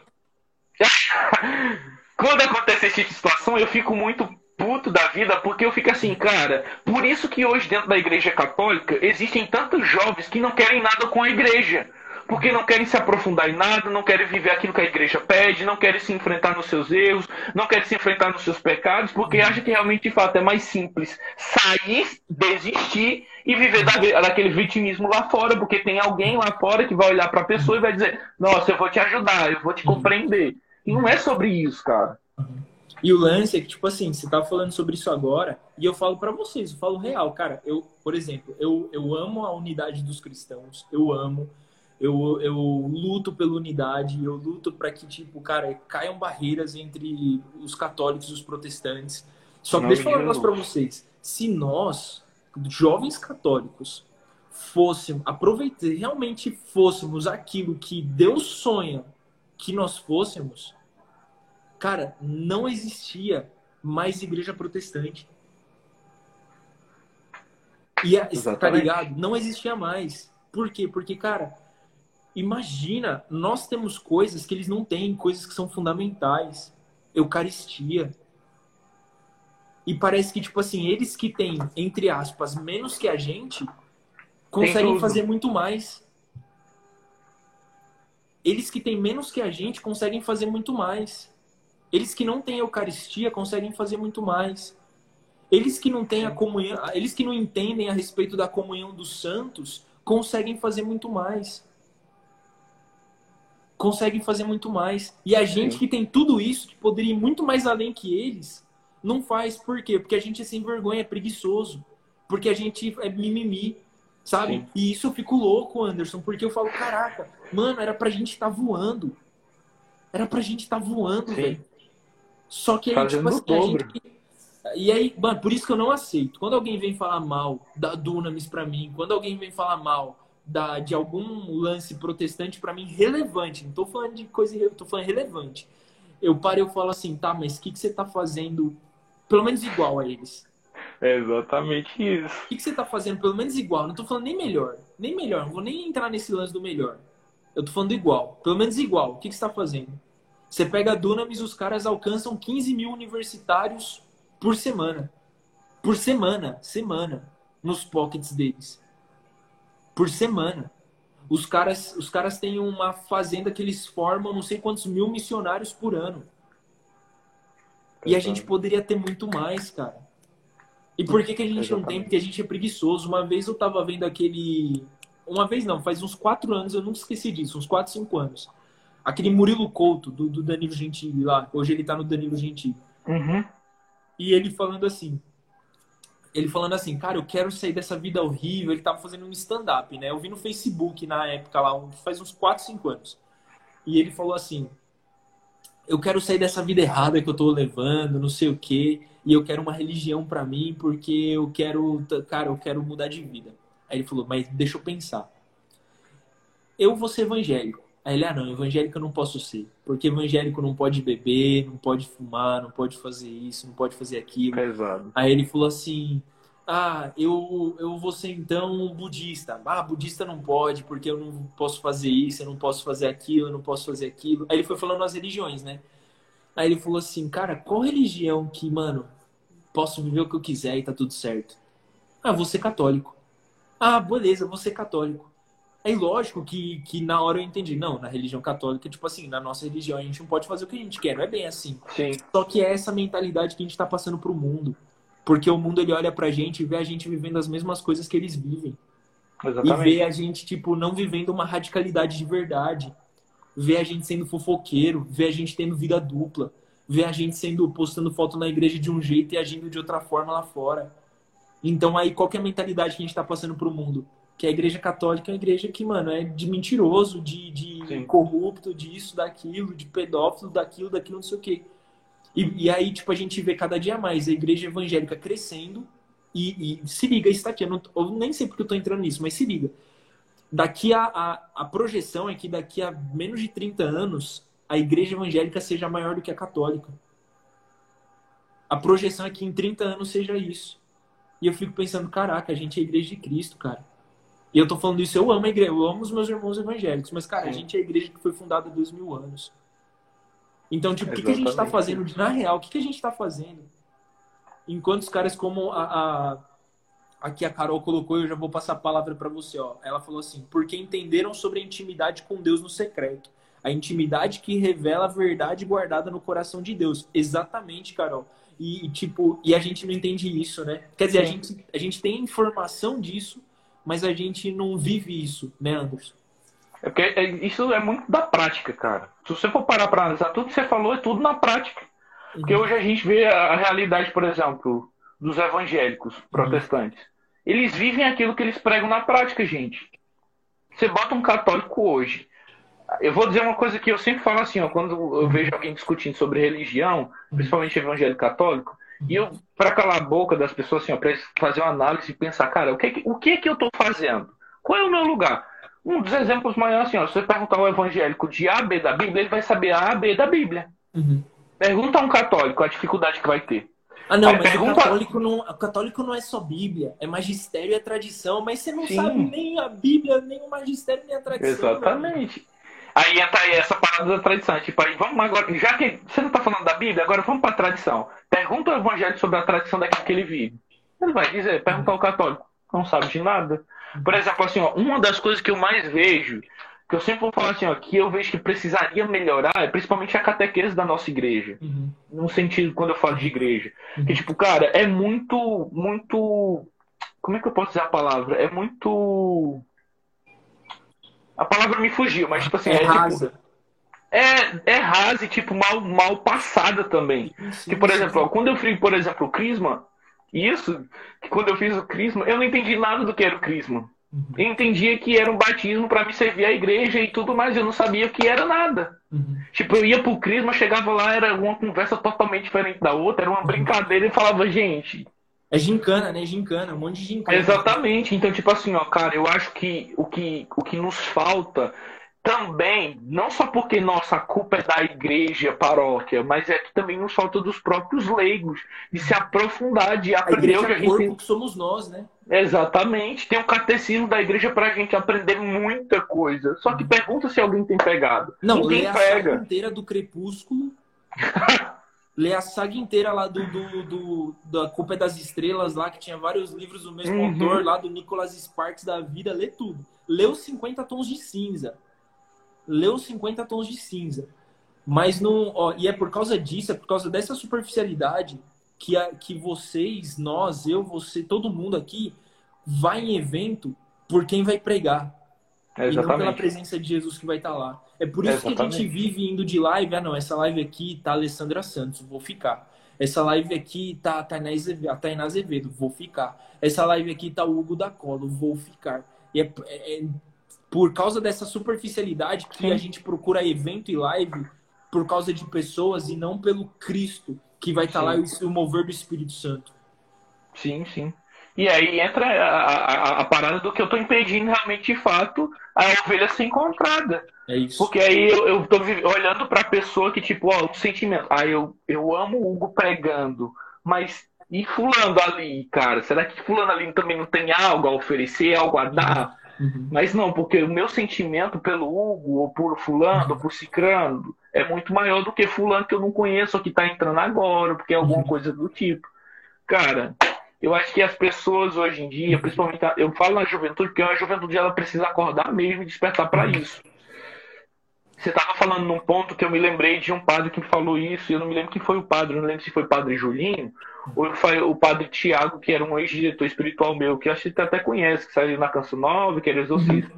Quando acontece esse tipo de situação, eu fico muito puto da vida, porque eu fico assim, cara, por isso que hoje dentro da igreja católica existem tantos jovens que não querem nada com a igreja. Porque não querem se aprofundar em nada, não querem viver aquilo que a igreja pede, não querem se enfrentar nos seus erros, não querem se enfrentar nos seus pecados, porque acham que realmente, de fato, é mais simples sair, desistir e viver da, daquele vitimismo lá fora, porque tem alguém lá fora que vai olhar para a pessoa e vai dizer: Nossa, eu vou te ajudar, eu vou te compreender. E não é sobre isso, cara.
E o lance é que, tipo assim, você tá falando sobre isso agora, e eu falo para vocês, eu falo real, cara. Eu, por exemplo, eu, eu amo a unidade dos cristãos, eu amo, eu, eu luto pela unidade, eu luto para que, tipo, cara, caiam barreiras entre os católicos e os protestantes. Só que deixa eu falar um negócio pra vocês. Se nós, jovens católicos, fôssemos, aproveitar, realmente fôssemos aquilo que Deus sonha que nós fôssemos, Cara, não existia mais igreja protestante. E a, tá ligado? Não existia mais. Por quê? Porque, cara, imagina, nós temos coisas que eles não têm, coisas que são fundamentais. Eucaristia. E parece que, tipo assim, eles que têm, entre aspas, menos que a gente, conseguem fazer muito mais. Eles que têm menos que a gente conseguem fazer muito mais. Eles que não têm Eucaristia conseguem fazer muito mais. Eles que não têm a comunhão, eles que não entendem a respeito da comunhão dos santos, conseguem fazer muito mais. Conseguem fazer muito mais. E a gente que tem tudo isso, que poderia ir muito mais além que eles, não faz. Por quê? Porque a gente é sem vergonha, é preguiçoso. Porque a gente é mimimi, sabe? Sim. E isso eu fico louco, Anderson, porque eu falo, caraca, mano, era pra gente estar tá voando. Era pra gente estar tá voando, velho. Só que aí, tipo assim, a gente... E aí, mano, por isso que eu não aceito. Quando alguém vem falar mal da Dunamis para mim, quando alguém vem falar mal da, de algum lance protestante para mim relevante, não tô falando de coisa, tô falando relevante. Eu paro e eu falo assim, tá, mas o que, que você tá fazendo pelo menos igual a eles?
É exatamente isso.
O que, que você tá fazendo pelo menos igual? Não tô falando nem melhor, nem melhor, não vou nem entrar nesse lance do melhor. Eu tô falando igual, pelo menos igual. O que, que você tá fazendo? Você pega a Dunamis, os caras alcançam 15 mil universitários por semana. Por semana, semana, nos pockets deles. Por semana. Os caras, os caras têm uma fazenda que eles formam não sei quantos mil missionários por ano. E a gente poderia ter muito mais, cara. E por que, que a gente Exatamente. não tem? Porque a gente é preguiçoso. Uma vez eu tava vendo aquele. Uma vez não, faz uns quatro anos, eu nunca esqueci disso, uns quatro, cinco anos Aquele Murilo Couto, do, do Danilo Gentili lá. Hoje ele tá no Danilo Gentili.
Uhum.
E ele falando assim. Ele falando assim, cara, eu quero sair dessa vida horrível. Ele tava fazendo um stand-up, né? Eu vi no Facebook na época lá, faz uns 4, 5 anos. E ele falou assim: Eu quero sair dessa vida errada que eu tô levando, não sei o quê. E eu quero uma religião para mim, porque eu quero, cara, eu quero mudar de vida. Aí ele falou: Mas deixa eu pensar. Eu vou ser evangélico Aí ele, ah, não, evangélico eu não posso ser. Porque evangélico não pode beber, não pode fumar, não pode fazer isso, não pode fazer aquilo.
Pesado.
Aí ele falou assim: ah, eu, eu vou ser então budista. Ah, budista não pode, porque eu não posso fazer isso, eu não posso fazer aquilo, eu não posso fazer aquilo. Aí ele foi falando as religiões, né? Aí ele falou assim, cara, qual religião que, mano, posso viver o que eu quiser e tá tudo certo? Ah, vou ser católico. Ah, beleza, vou ser católico. É lógico que, que na hora eu entendi. Não, na religião católica, tipo assim, na nossa religião a gente não pode fazer o que a gente quer, não é bem assim.
Sim.
Só que é essa mentalidade que a gente tá passando pro mundo. Porque o mundo ele olha pra gente e vê a gente vivendo as mesmas coisas que eles vivem.
Exatamente.
E vê a gente, tipo, não vivendo uma radicalidade de verdade. Vê a gente sendo fofoqueiro, vê a gente tendo vida dupla, vê a gente sendo postando foto na igreja de um jeito e agindo de outra forma lá fora. Então aí qual que é a mentalidade que a gente tá passando pro mundo? Que a igreja católica é uma igreja que, mano, é de mentiroso, de, de
Sim.
corrupto, disso, daquilo, de pedófilo, daquilo, daquilo, não sei o quê. E, e aí, tipo, a gente vê cada dia mais a igreja evangélica crescendo e, e se liga, isso tá aqui. Eu, não, eu nem sei porque eu tô entrando nisso, mas se liga. Daqui a, a, a projeção é que daqui a menos de 30 anos a igreja evangélica seja maior do que a católica. A projeção é que em 30 anos seja isso. E eu fico pensando, caraca, a gente é a igreja de Cristo, cara. E eu tô falando isso, eu amo a igreja, eu amo os meus irmãos evangélicos, mas, cara, a gente é a igreja que foi fundada há dois mil anos. Então, tipo, o que, que a gente tá fazendo? Na real, o que, que a gente tá fazendo? Enquanto os caras como a, a aqui a Carol colocou, eu já vou passar a palavra para você, ó. Ela falou assim: "Porque entenderam sobre a intimidade com Deus no secreto, a intimidade que revela a verdade guardada no coração de Deus". Exatamente, Carol. E, tipo, e a gente não entende isso, né? Quer dizer, a gente, a gente tem informação disso, mas a gente não vive isso, né, Anderson?
É porque é- isso é muito da prática, cara. Se você for parar pra analisar, tudo que você falou é tudo na prática. Porque hoje a gente vê a realidade, por exemplo, dos evangélicos protestantes. Eles vivem aquilo que eles pregam na prática, gente. Você bota um católico hoje. Eu vou dizer uma coisa que eu sempre falo assim, ó, quando eu vejo alguém discutindo sobre religião, principalmente evangélico católico, e eu, pra calar a boca das pessoas, assim, eles fazer uma análise e pensar, cara, o que, que- o que que eu tô fazendo? Qual é o meu lugar? Um dos exemplos maiores, assim, ó, se você perguntar ao evangélico de A, B da Bíblia, ele vai saber A, B da Bíblia.
Uhum.
Pergunta a um católico a dificuldade que vai ter.
Ah, não,
Aí
mas
pergunta-
o, católico não, o católico não é só Bíblia, é magistério e é tradição, mas você não
Sim.
sabe nem a Bíblia, nem o magistério, nem a tradição. velho.
Exatamente. Aí entra aí essa parada da tradição. Tipo, aí vamos agora. Já que você não tá falando da Bíblia, agora vamos pra tradição. Pergunta ao evangelho sobre a tradição daquilo que ele vive. Ele vai dizer, pergunta ao católico. Não sabe de nada. Por exemplo, assim, ó, uma das coisas que eu mais vejo, que eu sempre vou falar assim, ó, que eu vejo que precisaria melhorar, é principalmente a catequese da nossa igreja.
Uhum.
No sentido, quando eu falo de igreja.
Uhum.
Que, tipo, cara, é muito. Muito. Como é que eu posso dizer a palavra? É muito. A palavra me fugiu, mas, tipo assim,
É
é, tipo,
rasa.
é, é rasa e, tipo, mal, mal passada também. Que, por exemplo, ó, quando eu fiz, por exemplo, o Crisma, isso, que quando eu fiz o Crisma, eu não entendi nada do que era o Crisma.
Uhum.
Eu entendia que era um batismo para me servir à igreja e tudo mais, eu não sabia o que era nada.
Uhum.
Tipo, eu ia pro Crisma, chegava lá, era uma conversa totalmente diferente da outra, era uma brincadeira e falava, gente,
É gincana, né? Gincana, um monte de gincana.
Exatamente. Então, tipo assim, ó, cara, eu acho que o que, o que nos falta também, não só porque nossa a culpa é da igreja, paróquia, mas é que também nos falta dos próprios leigos, de se aprofundar, de
A
aprender o
igreja
que a
é
gente
corpo
tem.
que somos nós, né?
Exatamente. Tem o catecismo da igreja pra gente aprender muita coisa. Só que pergunta se alguém tem pegado.
Não,
Ninguém
lê a
pega.
inteira do Crepúsculo. lê a saga inteira lá do, do, do- da Culpa é das Estrelas, lá, que tinha vários livros do mesmo
Uhum.
autor, lá do Nicholas Sparks da vida, lê tudo. Os 50 tons de cinza. Os 50 tons de cinza. Mas não. Ó, e é por causa disso, é por causa dessa superficialidade que, a, que vocês, nós, eu, você, todo mundo aqui vai em evento por quem vai pregar. E não pela presença de Jesus que vai estar lá. É por isso que a gente vive indo de live. Ah, não, essa live aqui tá Alessandra Santos, vou ficar. Essa live aqui tá a Tainá Azevedo, vou ficar. Essa live aqui tá o Hugo da Colo, vou ficar. E é, é- é por causa dessa superficialidade que
Sim.
a gente procura evento e live por causa de pessoas e não pelo Cristo que vai estar
Sim.
lá e o mover do Espírito Santo.
Sim, sim. E aí entra a, a, a, parada do que eu tô impedindo realmente de fato a ovelha ser encontrada.
É isso.
Porque aí eu, eu tô olhando pra pessoa que, tipo, ó, o sentimento. Ah, eu, eu amo o Hugo pregando, mas e fulano ali, cara? Será que fulano ali também não tem algo a oferecer, algo a dar? Uhum. Mas não, porque o meu sentimento pelo Hugo, ou por fulano, uhum. ou por cicrano, é muito maior do que fulano que eu não conheço, ou que tá entrando agora, porque é alguma uhum. coisa do tipo. Cara, eu acho que as pessoas hoje em dia, principalmente, eu falo na juventude, porque a juventude ela precisa acordar mesmo e despertar para isso. Você estava falando num ponto que eu me lembrei de um padre que falou isso, e eu não me lembro quem foi o padre, eu não lembro se foi o padre Julinho, ou foi o padre Tiago, que era um ex-diretor espiritual meu, que acho que você até conhece, que saiu na Canção Nova, que era exorcista.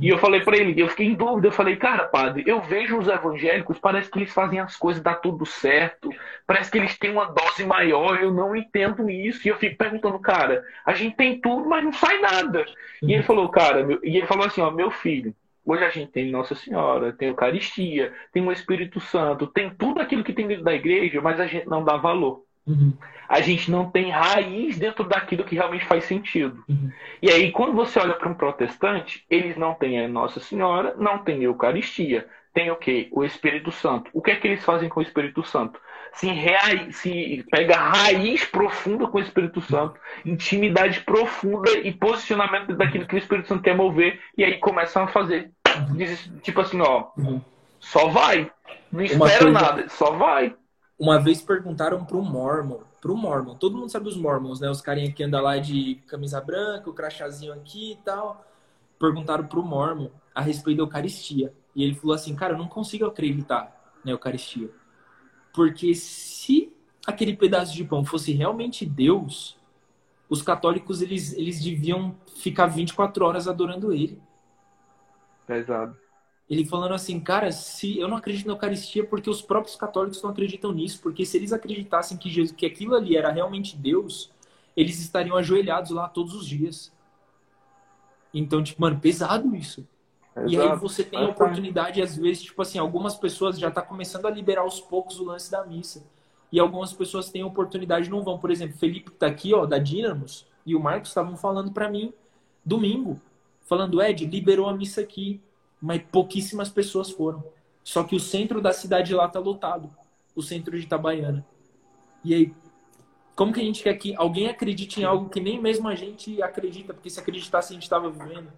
E eu falei para ele, eu fiquei em dúvida, eu falei, cara, padre, eu vejo os evangélicos, parece que eles fazem as coisas, dá tudo certo, parece que eles têm uma dose maior, eu não entendo isso. E eu fico perguntando, cara, a gente tem tudo, mas não sai nada. E ele falou, cara, meu... e ele falou assim, ó, meu filho, Hoje a gente tem Nossa Senhora, tem Eucaristia, tem o Espírito Santo, tem tudo aquilo que tem dentro da igreja, mas a gente não dá valor. Uhum. A gente não tem raiz dentro daquilo que realmente faz sentido. Uhum. E aí, quando você olha para um protestante, eles não têm a Nossa Senhora, não tem a Eucaristia. Tem o quê? O Espírito Santo. O que é que eles fazem com o Espírito Santo? Se, rea... se pega raiz profunda com o Espírito Santo, intimidade profunda e posicionamento daquilo que o Espírito Santo quer mover, e aí começam a fazer. Tipo assim, ó, uhum. só vai. Não espera coisa... nada, só vai.
Uma vez perguntaram para um Mormon, um Mormon, todo mundo sabe os Mormons, né? Os carinha que andam lá de camisa branca, o crachazinho aqui e tal. Perguntaram para o Mormon a respeito da Eucaristia. E ele falou assim, cara, eu não consigo acreditar na Eucaristia. Porque se aquele pedaço de pão fosse realmente Deus, os católicos eles, eles deviam ficar 24 horas adorando ele.
Pesado.
Ele falando assim, cara, se eu não acredito na Eucaristia porque os próprios católicos não acreditam nisso, porque se eles acreditassem que Jesus, que aquilo ali era realmente Deus, eles estariam ajoelhados lá todos os dias. Então, tipo, mano, pesado isso. Exato. E aí você tem a oportunidade, às vezes, tipo assim, algumas pessoas já tá começando a liberar aos poucos o lance da missa. E algumas pessoas têm a oportunidade e não vão. Por exemplo, Felipe tá aqui, ó, da Dínamos, e o Marcos estavam falando para mim domingo, falando, Ed, liberou a missa aqui mas pouquíssimas pessoas foram. Só que o centro da cidade lá tá lotado, o centro de Itabaiana. E aí, como que a gente quer que alguém acredite em algo que nem mesmo a gente acredita? Porque se acreditasse, a gente estava vivendo.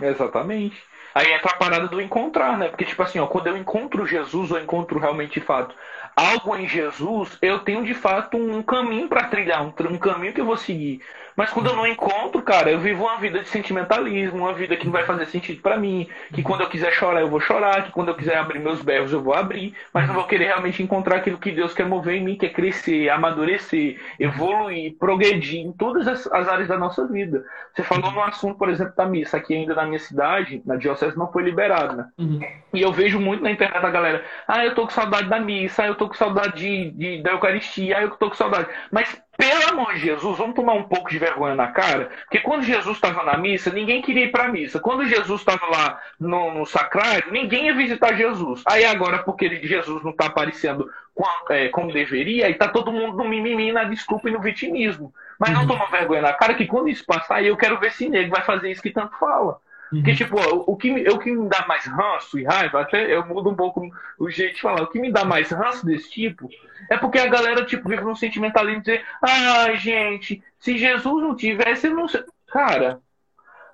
Exatamente. Aí entra a parada do encontrar, né? Porque, tipo assim, ó, quando eu encontro Jesus, eu encontro realmente de fato algo em Jesus, eu tenho de fato um caminho para trilhar, um, um caminho que eu vou seguir. Mas quando eu não encontro, cara, eu vivo uma vida de sentimentalismo, uma vida que não vai fazer sentido para mim, que quando eu quiser chorar eu vou chorar, que quando eu quiser abrir meus berros eu vou abrir, mas não vou querer realmente encontrar aquilo que Deus quer mover em mim, que é crescer, amadurecer, evoluir, progredir em todas as, as áreas da nossa vida. Você falou no assunto, por exemplo, da missa, aqui ainda na minha cidade, na diocese não foi liberado, né? Uhum. E eu vejo muito na internet a galera, ah, eu tô com saudade da missa, ah, eu tô com saudade de, de da Eucaristia, ah, eu tô com saudade. Mas pelo amor de Jesus, vamos tomar um pouco de vergonha na cara, porque quando Jesus estava na missa, ninguém queria ir para a missa. Quando Jesus estava lá no, no, sacrário, ninguém ia visitar Jesus. Aí agora, porque Jesus não está aparecendo como, é, como deveria, aí está todo mundo no mimimi, na desculpa e no vitimismo. Mas não uhum. toma vergonha na cara que quando isso passar, eu quero ver se nego vai fazer isso que tanto fala. Porque, uhum. tipo, o que, me, o que me dá mais ranço e raiva, até eu mudo um pouco o jeito de falar, o que me dá mais ranço desse tipo é porque a galera, tipo, vive num sentimentalismo de dizer, ah, gente, se Jesus não tivesse, não sei. Cara,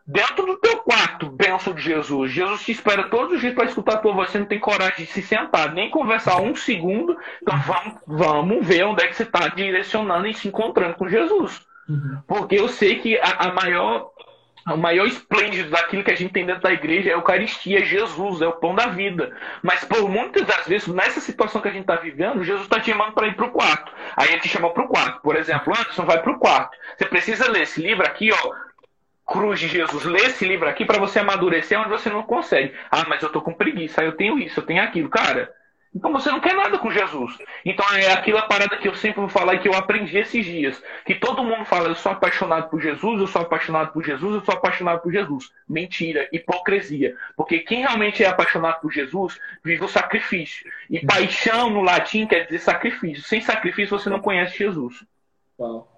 dentro do teu quarto, benção de Jesus, Jesus te espera todos os dias para escutar a tua voz, você não tem coragem de se sentar, nem conversar um segundo, então vamos, vamos ver onde é que você está direcionando e se encontrando com Jesus. Uhum. Porque eu sei que a, a maior o maior esplêndido daquilo que a gente tem dentro da igreja é a Eucaristia, é Jesus, é o pão da vida. Mas por muitas das vezes, nessa situação que a gente está vivendo, Jesus está te chamando para ir para o quarto. Aí ele te chama para o quarto. Por exemplo, Anderson, vai para o quarto. Você precisa ler esse livro aqui, ó. Cruz de Jesus, lê esse livro aqui para você amadurecer onde você não consegue. Ah, mas eu tô com preguiça, eu tenho isso, eu tenho aquilo. Cara, então você não quer nada com Jesus. Então é aquela parada que eu sempre vou falar e que eu aprendi esses dias. Que todo mundo fala, eu sou apaixonado por Jesus, eu sou apaixonado por Jesus, eu sou apaixonado por Jesus. Mentira, hipocrisia. Porque quem realmente é apaixonado por Jesus vive o sacrifício. E paixão no latim quer dizer sacrifício. Sem sacrifício você não conhece Jesus.
Uau.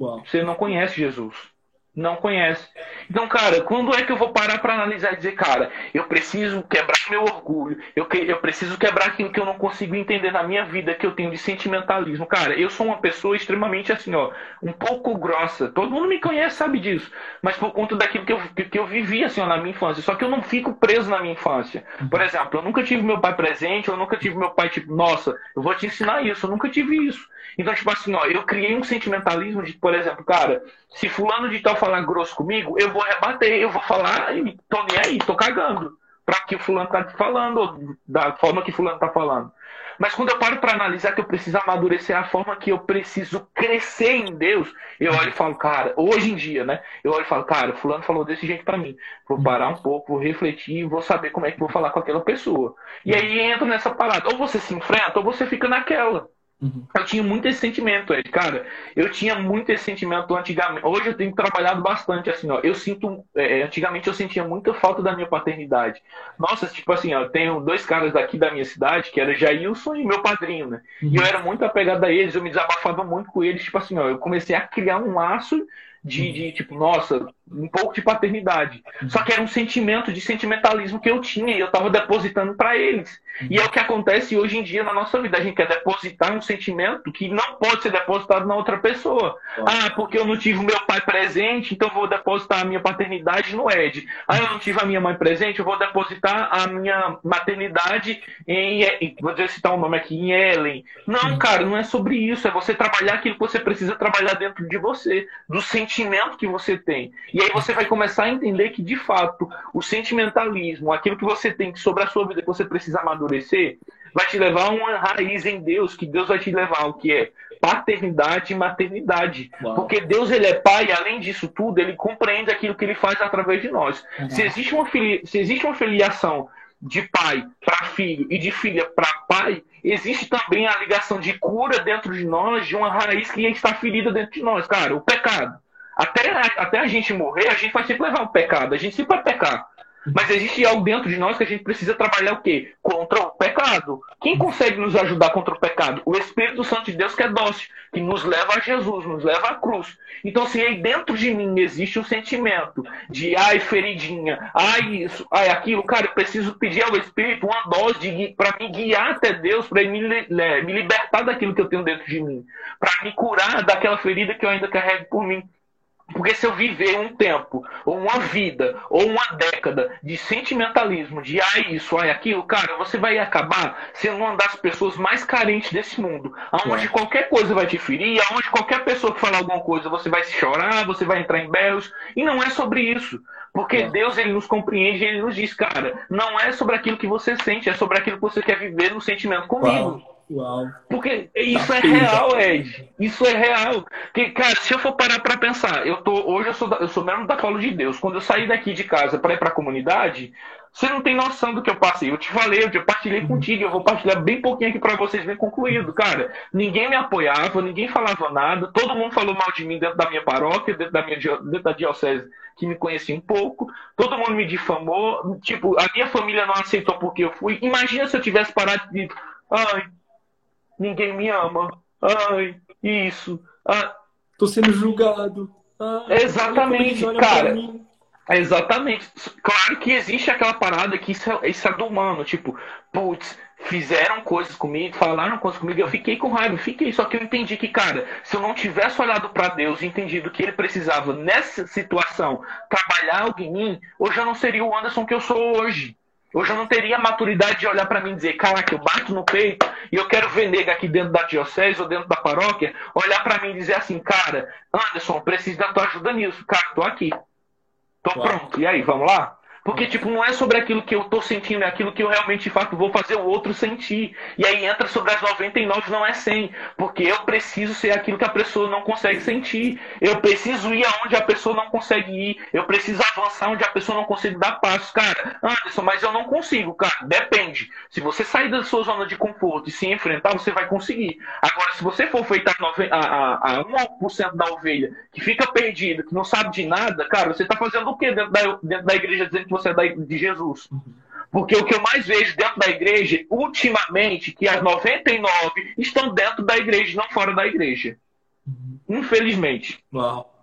Uau. Você não conhece Jesus não conhece. Então, cara, quando é que eu vou parar para analisar e dizer, cara, eu preciso quebrar meu orgulho, eu, eu preciso quebrar aquilo que eu não consigo entender na minha vida, que eu tenho de sentimentalismo. Cara, eu sou uma pessoa extremamente assim, ó, um pouco grossa. Todo mundo me conhece, sabe disso. Mas por conta daquilo que eu, que eu vivi, assim, ó, na minha infância. Só que eu não fico preso na minha infância. Por exemplo, eu nunca tive meu pai presente, eu nunca tive meu pai, tipo, nossa, eu vou te ensinar isso. Eu nunca tive isso. Então, tipo assim, ó, eu criei um sentimentalismo de, por exemplo, cara, se fulano de tal falar grosso comigo, eu vou rebater, eu vou falar e tô nem aí, tô cagando para que o fulano tá falando, da forma que fulano tá falando. Mas quando eu paro para analisar que eu preciso amadurecer a forma que eu preciso crescer em Deus, eu olho e falo, cara, hoje em dia, né? Eu olho e falo, cara, fulano falou desse jeito para mim. Vou parar um pouco, vou refletir, vou saber como é que vou falar com aquela pessoa. E aí entra nessa parada. Ou você se enfrenta, ou você fica naquela. Uhum. Eu tinha muito esse sentimento, Ed. Cara, eu tinha muito esse sentimento antigamente. Hoje eu tenho trabalhado bastante assim, ó. Eu sinto. É, antigamente eu sentia muita falta da minha paternidade. Nossa, tipo assim, ó, eu tenho dois caras daqui da minha cidade, que era Jailson e meu padrinho, né? Uhum. E eu era muito apegado a eles, eu me desabafava muito com eles. Tipo assim, ó, eu comecei a criar um laço de, de, tipo, nossa, um pouco de paternidade. Só que era um sentimento de sentimentalismo que eu tinha e eu estava depositando para eles. E é o que acontece hoje em dia na nossa vida. A gente quer depositar um sentimento que não pode ser depositado na outra pessoa. Ah, porque eu não tive o meu pai presente, então vou depositar a minha paternidade no Ed. Ah, eu não tive a minha mãe presente, eu vou depositar a minha maternidade em, vou dizer citar o um nome aqui, em Ellen. Não, cara, não é sobre isso. É você trabalhar aquilo que você precisa trabalhar dentro de você, do sentimento que você tem. E aí você vai começar a entender que, de fato, o sentimentalismo, aquilo que você tem sobre a sua vida que você precisa amadurecer, vai te levar a uma raiz em Deus, que Deus vai te levar ao que é paternidade e maternidade. Uau. Porque Deus ele é pai, e além disso tudo, ele compreende aquilo que ele faz através de nós. Uhum. Se, existe uma. Se existe uma filiação de pai para filho e de filha para pai, existe também a ligação de cura dentro de nós, de uma raiz que está ferida dentro de nós. Cara, o pecado. Até, até a gente morrer, a gente vai sempre levar o pecado, a gente sempre vai pecar. Mas existe algo dentro de nós que a gente precisa trabalhar o quê? Contra o pecado. Quem consegue nos ajudar contra o pecado? O Espírito Santo de Deus que é dócil, que nos leva a Jesus, nos leva à cruz. Então, se aí dentro de mim existe um sentimento de ai, feridinha, ai, isso, ai, aquilo, cara, eu preciso pedir ao Espírito uma dose para me guiar até Deus, para me, me libertar daquilo que eu tenho dentro de mim, para me curar daquela ferida que eu ainda carrego por mim. Porque se eu viver um tempo, ou uma vida, ou uma década de sentimentalismo, de ah, isso, ah, aquilo, cara, você vai acabar sendo uma das pessoas mais carentes desse mundo. Aonde é. qualquer coisa vai te ferir, aonde qualquer pessoa que falar alguma coisa, você vai se chorar, você vai entrar em berros. E não é sobre isso. Porque é. Deus, ele nos compreende, ele nos diz, cara, não é sobre aquilo que você sente, é sobre aquilo que você quer viver no sentimento comigo. Uau. Uau. Porque isso tá é real, Ed. Isso é real. Porque, cara, se eu for parar pra pensar, eu tô, hoje eu sou, eu sou membro da Paulo de Deus. Quando eu saí daqui de casa para ir pra comunidade, você não tem noção do que eu passei. Eu te falei, eu te partilhei uhum. contigo. Eu vou partilhar bem pouquinho aqui para vocês bem concluído. Cara, ninguém me apoiava, ninguém falava nada. Todo mundo falou mal de mim dentro da minha paróquia, dentro da minha dentro da diocese que me conhecia um pouco. Todo mundo me difamou. Tipo, a minha família não aceitou porque eu fui. Imagina se eu tivesse parado de. Ai, ninguém me ama. Ai, isso. Ah.
Tô sendo julgado.
Ai, Exatamente, cara. Exatamente. Claro que existe aquela parada que isso é, isso é do humano. Tipo, putz, fizeram coisas comigo, falaram coisas comigo, eu fiquei com raiva, fiquei. Só que eu entendi que, cara, se eu não tivesse olhado para Deus e entendido que ele precisava, nessa situação, trabalhar algo em mim, hoje eu não seria o Anderson que eu sou hoje. Hoje eu não teria a maturidade de olhar para mim e dizer, caraca, eu bato no peito e eu quero ver nega aqui dentro da diocese ou dentro da paróquia, olhar para mim e dizer assim, cara, Anderson, preciso da tua ajuda nisso. Cara, tô aqui. Tô pronto. E aí, vamos lá? Porque, tipo, não é sobre aquilo que eu tô sentindo, é aquilo que eu realmente, de fato, vou fazer o outro sentir. E aí entra sobre as 99, não é 100. Porque eu preciso ser aquilo que a pessoa não consegue sentir. Eu preciso ir aonde a pessoa não consegue ir. Eu preciso avançar onde a pessoa não consegue dar passos. Cara, Anderson, mas eu não consigo. Cara, depende. Se você sair da sua zona de conforto e se enfrentar, você vai conseguir. Agora, se você for feito a, a, a 1% da ovelha que fica perdido, que não sabe de nada, cara, você tá fazendo o quê dentro da, dentro da igreja dizendo que você é de Jesus. Porque o que eu mais vejo dentro da igreja, ultimamente, que as 99 estão dentro da igreja, não fora da igreja. Infelizmente.
Uau.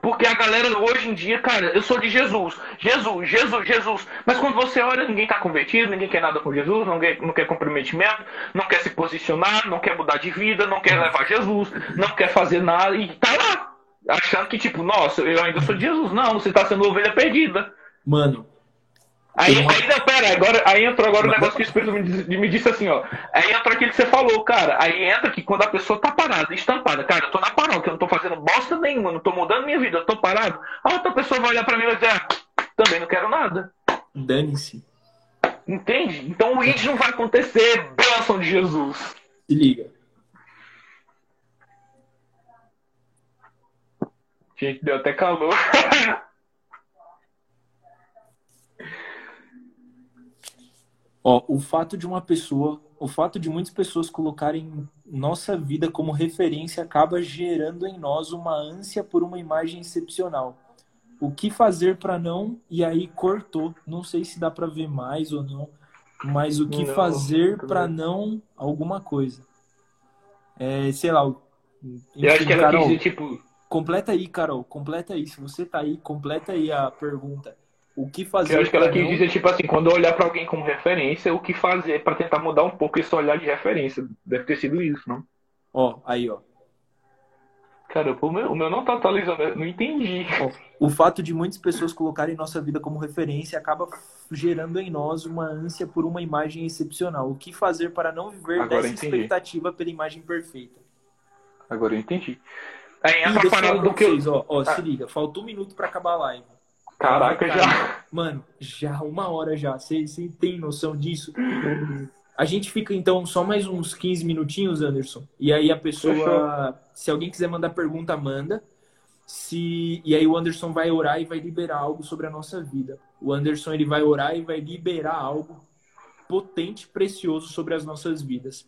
Porque a galera hoje em dia, cara, eu sou de Jesus. Jesus, Jesus, Jesus. Mas quando você olha, ninguém tá convertido, ninguém quer nada com Jesus, não quer, não quer comprometimento, não quer se posicionar, não quer mudar de vida, não quer levar Jesus, não quer fazer nada e tá lá. Achando que, tipo, nossa, eu ainda sou de Jesus. Não, você tá sendo ovelha perdida.
Mano,
Aí,
uma-
aí não, pera, agora, aí entrou agora o negócio que o Espírito me disse, me disse assim, ó. Aí entrou aquilo que você falou, cara. Aí entra que quando a pessoa tá parada, estampada, cara, eu tô na paróquia, eu não tô fazendo bosta nenhuma, não tô mudando minha vida, eu tô parado. A outra pessoa vai olhar pra mim e vai dizer, ah, também não quero nada.
dane-se.
Entende? Então o id não vai acontecer, bênção de Jesus.
Se liga.
Gente, deu até calor.
Ó, o fato de uma pessoa, o fato de muitas pessoas colocarem nossa vida como referência acaba gerando em nós uma ânsia por uma imagem excepcional. O que fazer para não? E aí cortou. Não sei se dá para ver mais ou não, mas o que
Não,
fazer para não alguma coisa. É, sei lá. o-
Eu acho
enfim,
que ela
Carol,
quis dizer, tipo,
completa aí, Carol. Completa aí. Se você tá aí, completa aí a pergunta. O que fazer
eu acho que ela quis
não-
dizer, tipo assim, quando eu olhar pra alguém como referência, o que fazer pra tentar mudar um pouco esse olhar de referência. Deve ter sido isso, não?
Ó, aí, ó.
Cara, o meu, o meu não tá atualizando, eu não entendi.
O fato de muitas pessoas colocarem nossa vida como referência acaba gerando em nós uma ânsia por uma imagem excepcional. O que fazer para não viver
Agora
dessa expectativa pela imagem perfeita?
Agora eu entendi. Aí entra a parada do que eu.
ó, ó,
Ah.
se liga, faltou um minuto para acabar a live.
Caraca,
Vai,
já.
Mano, já uma hora já. Você tem noção disso? A gente fica então só mais uns 15 minutinhos, Anderson. E aí a pessoa,
Fechou.
se alguém quiser mandar pergunta, manda. Se e aí o Anderson vai orar e vai liberar algo sobre a nossa vida. O Anderson ele vai orar e vai liberar algo potente, precioso sobre as nossas vidas.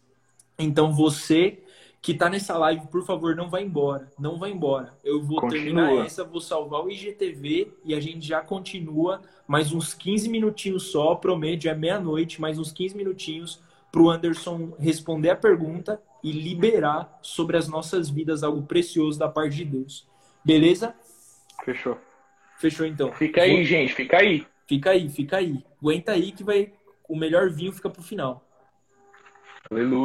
Então você que tá nessa live, por favor, não vai embora. Não vai embora. Eu vou
Continua.
terminar essa, vou salvar o IGTV e a gente já continua mais uns 15 minutinhos só, prometo, é meia-noite, mais uns 15 minutinhos pro Anderson responder a pergunta e liberar sobre as nossas vidas algo precioso da parte de Deus. Beleza?
Fechou.
Fechou então.
Fica aí, gente, fica aí.
Fica aí, fica aí. Aguenta aí que vai o melhor vinho fica pro final.
Aleluia.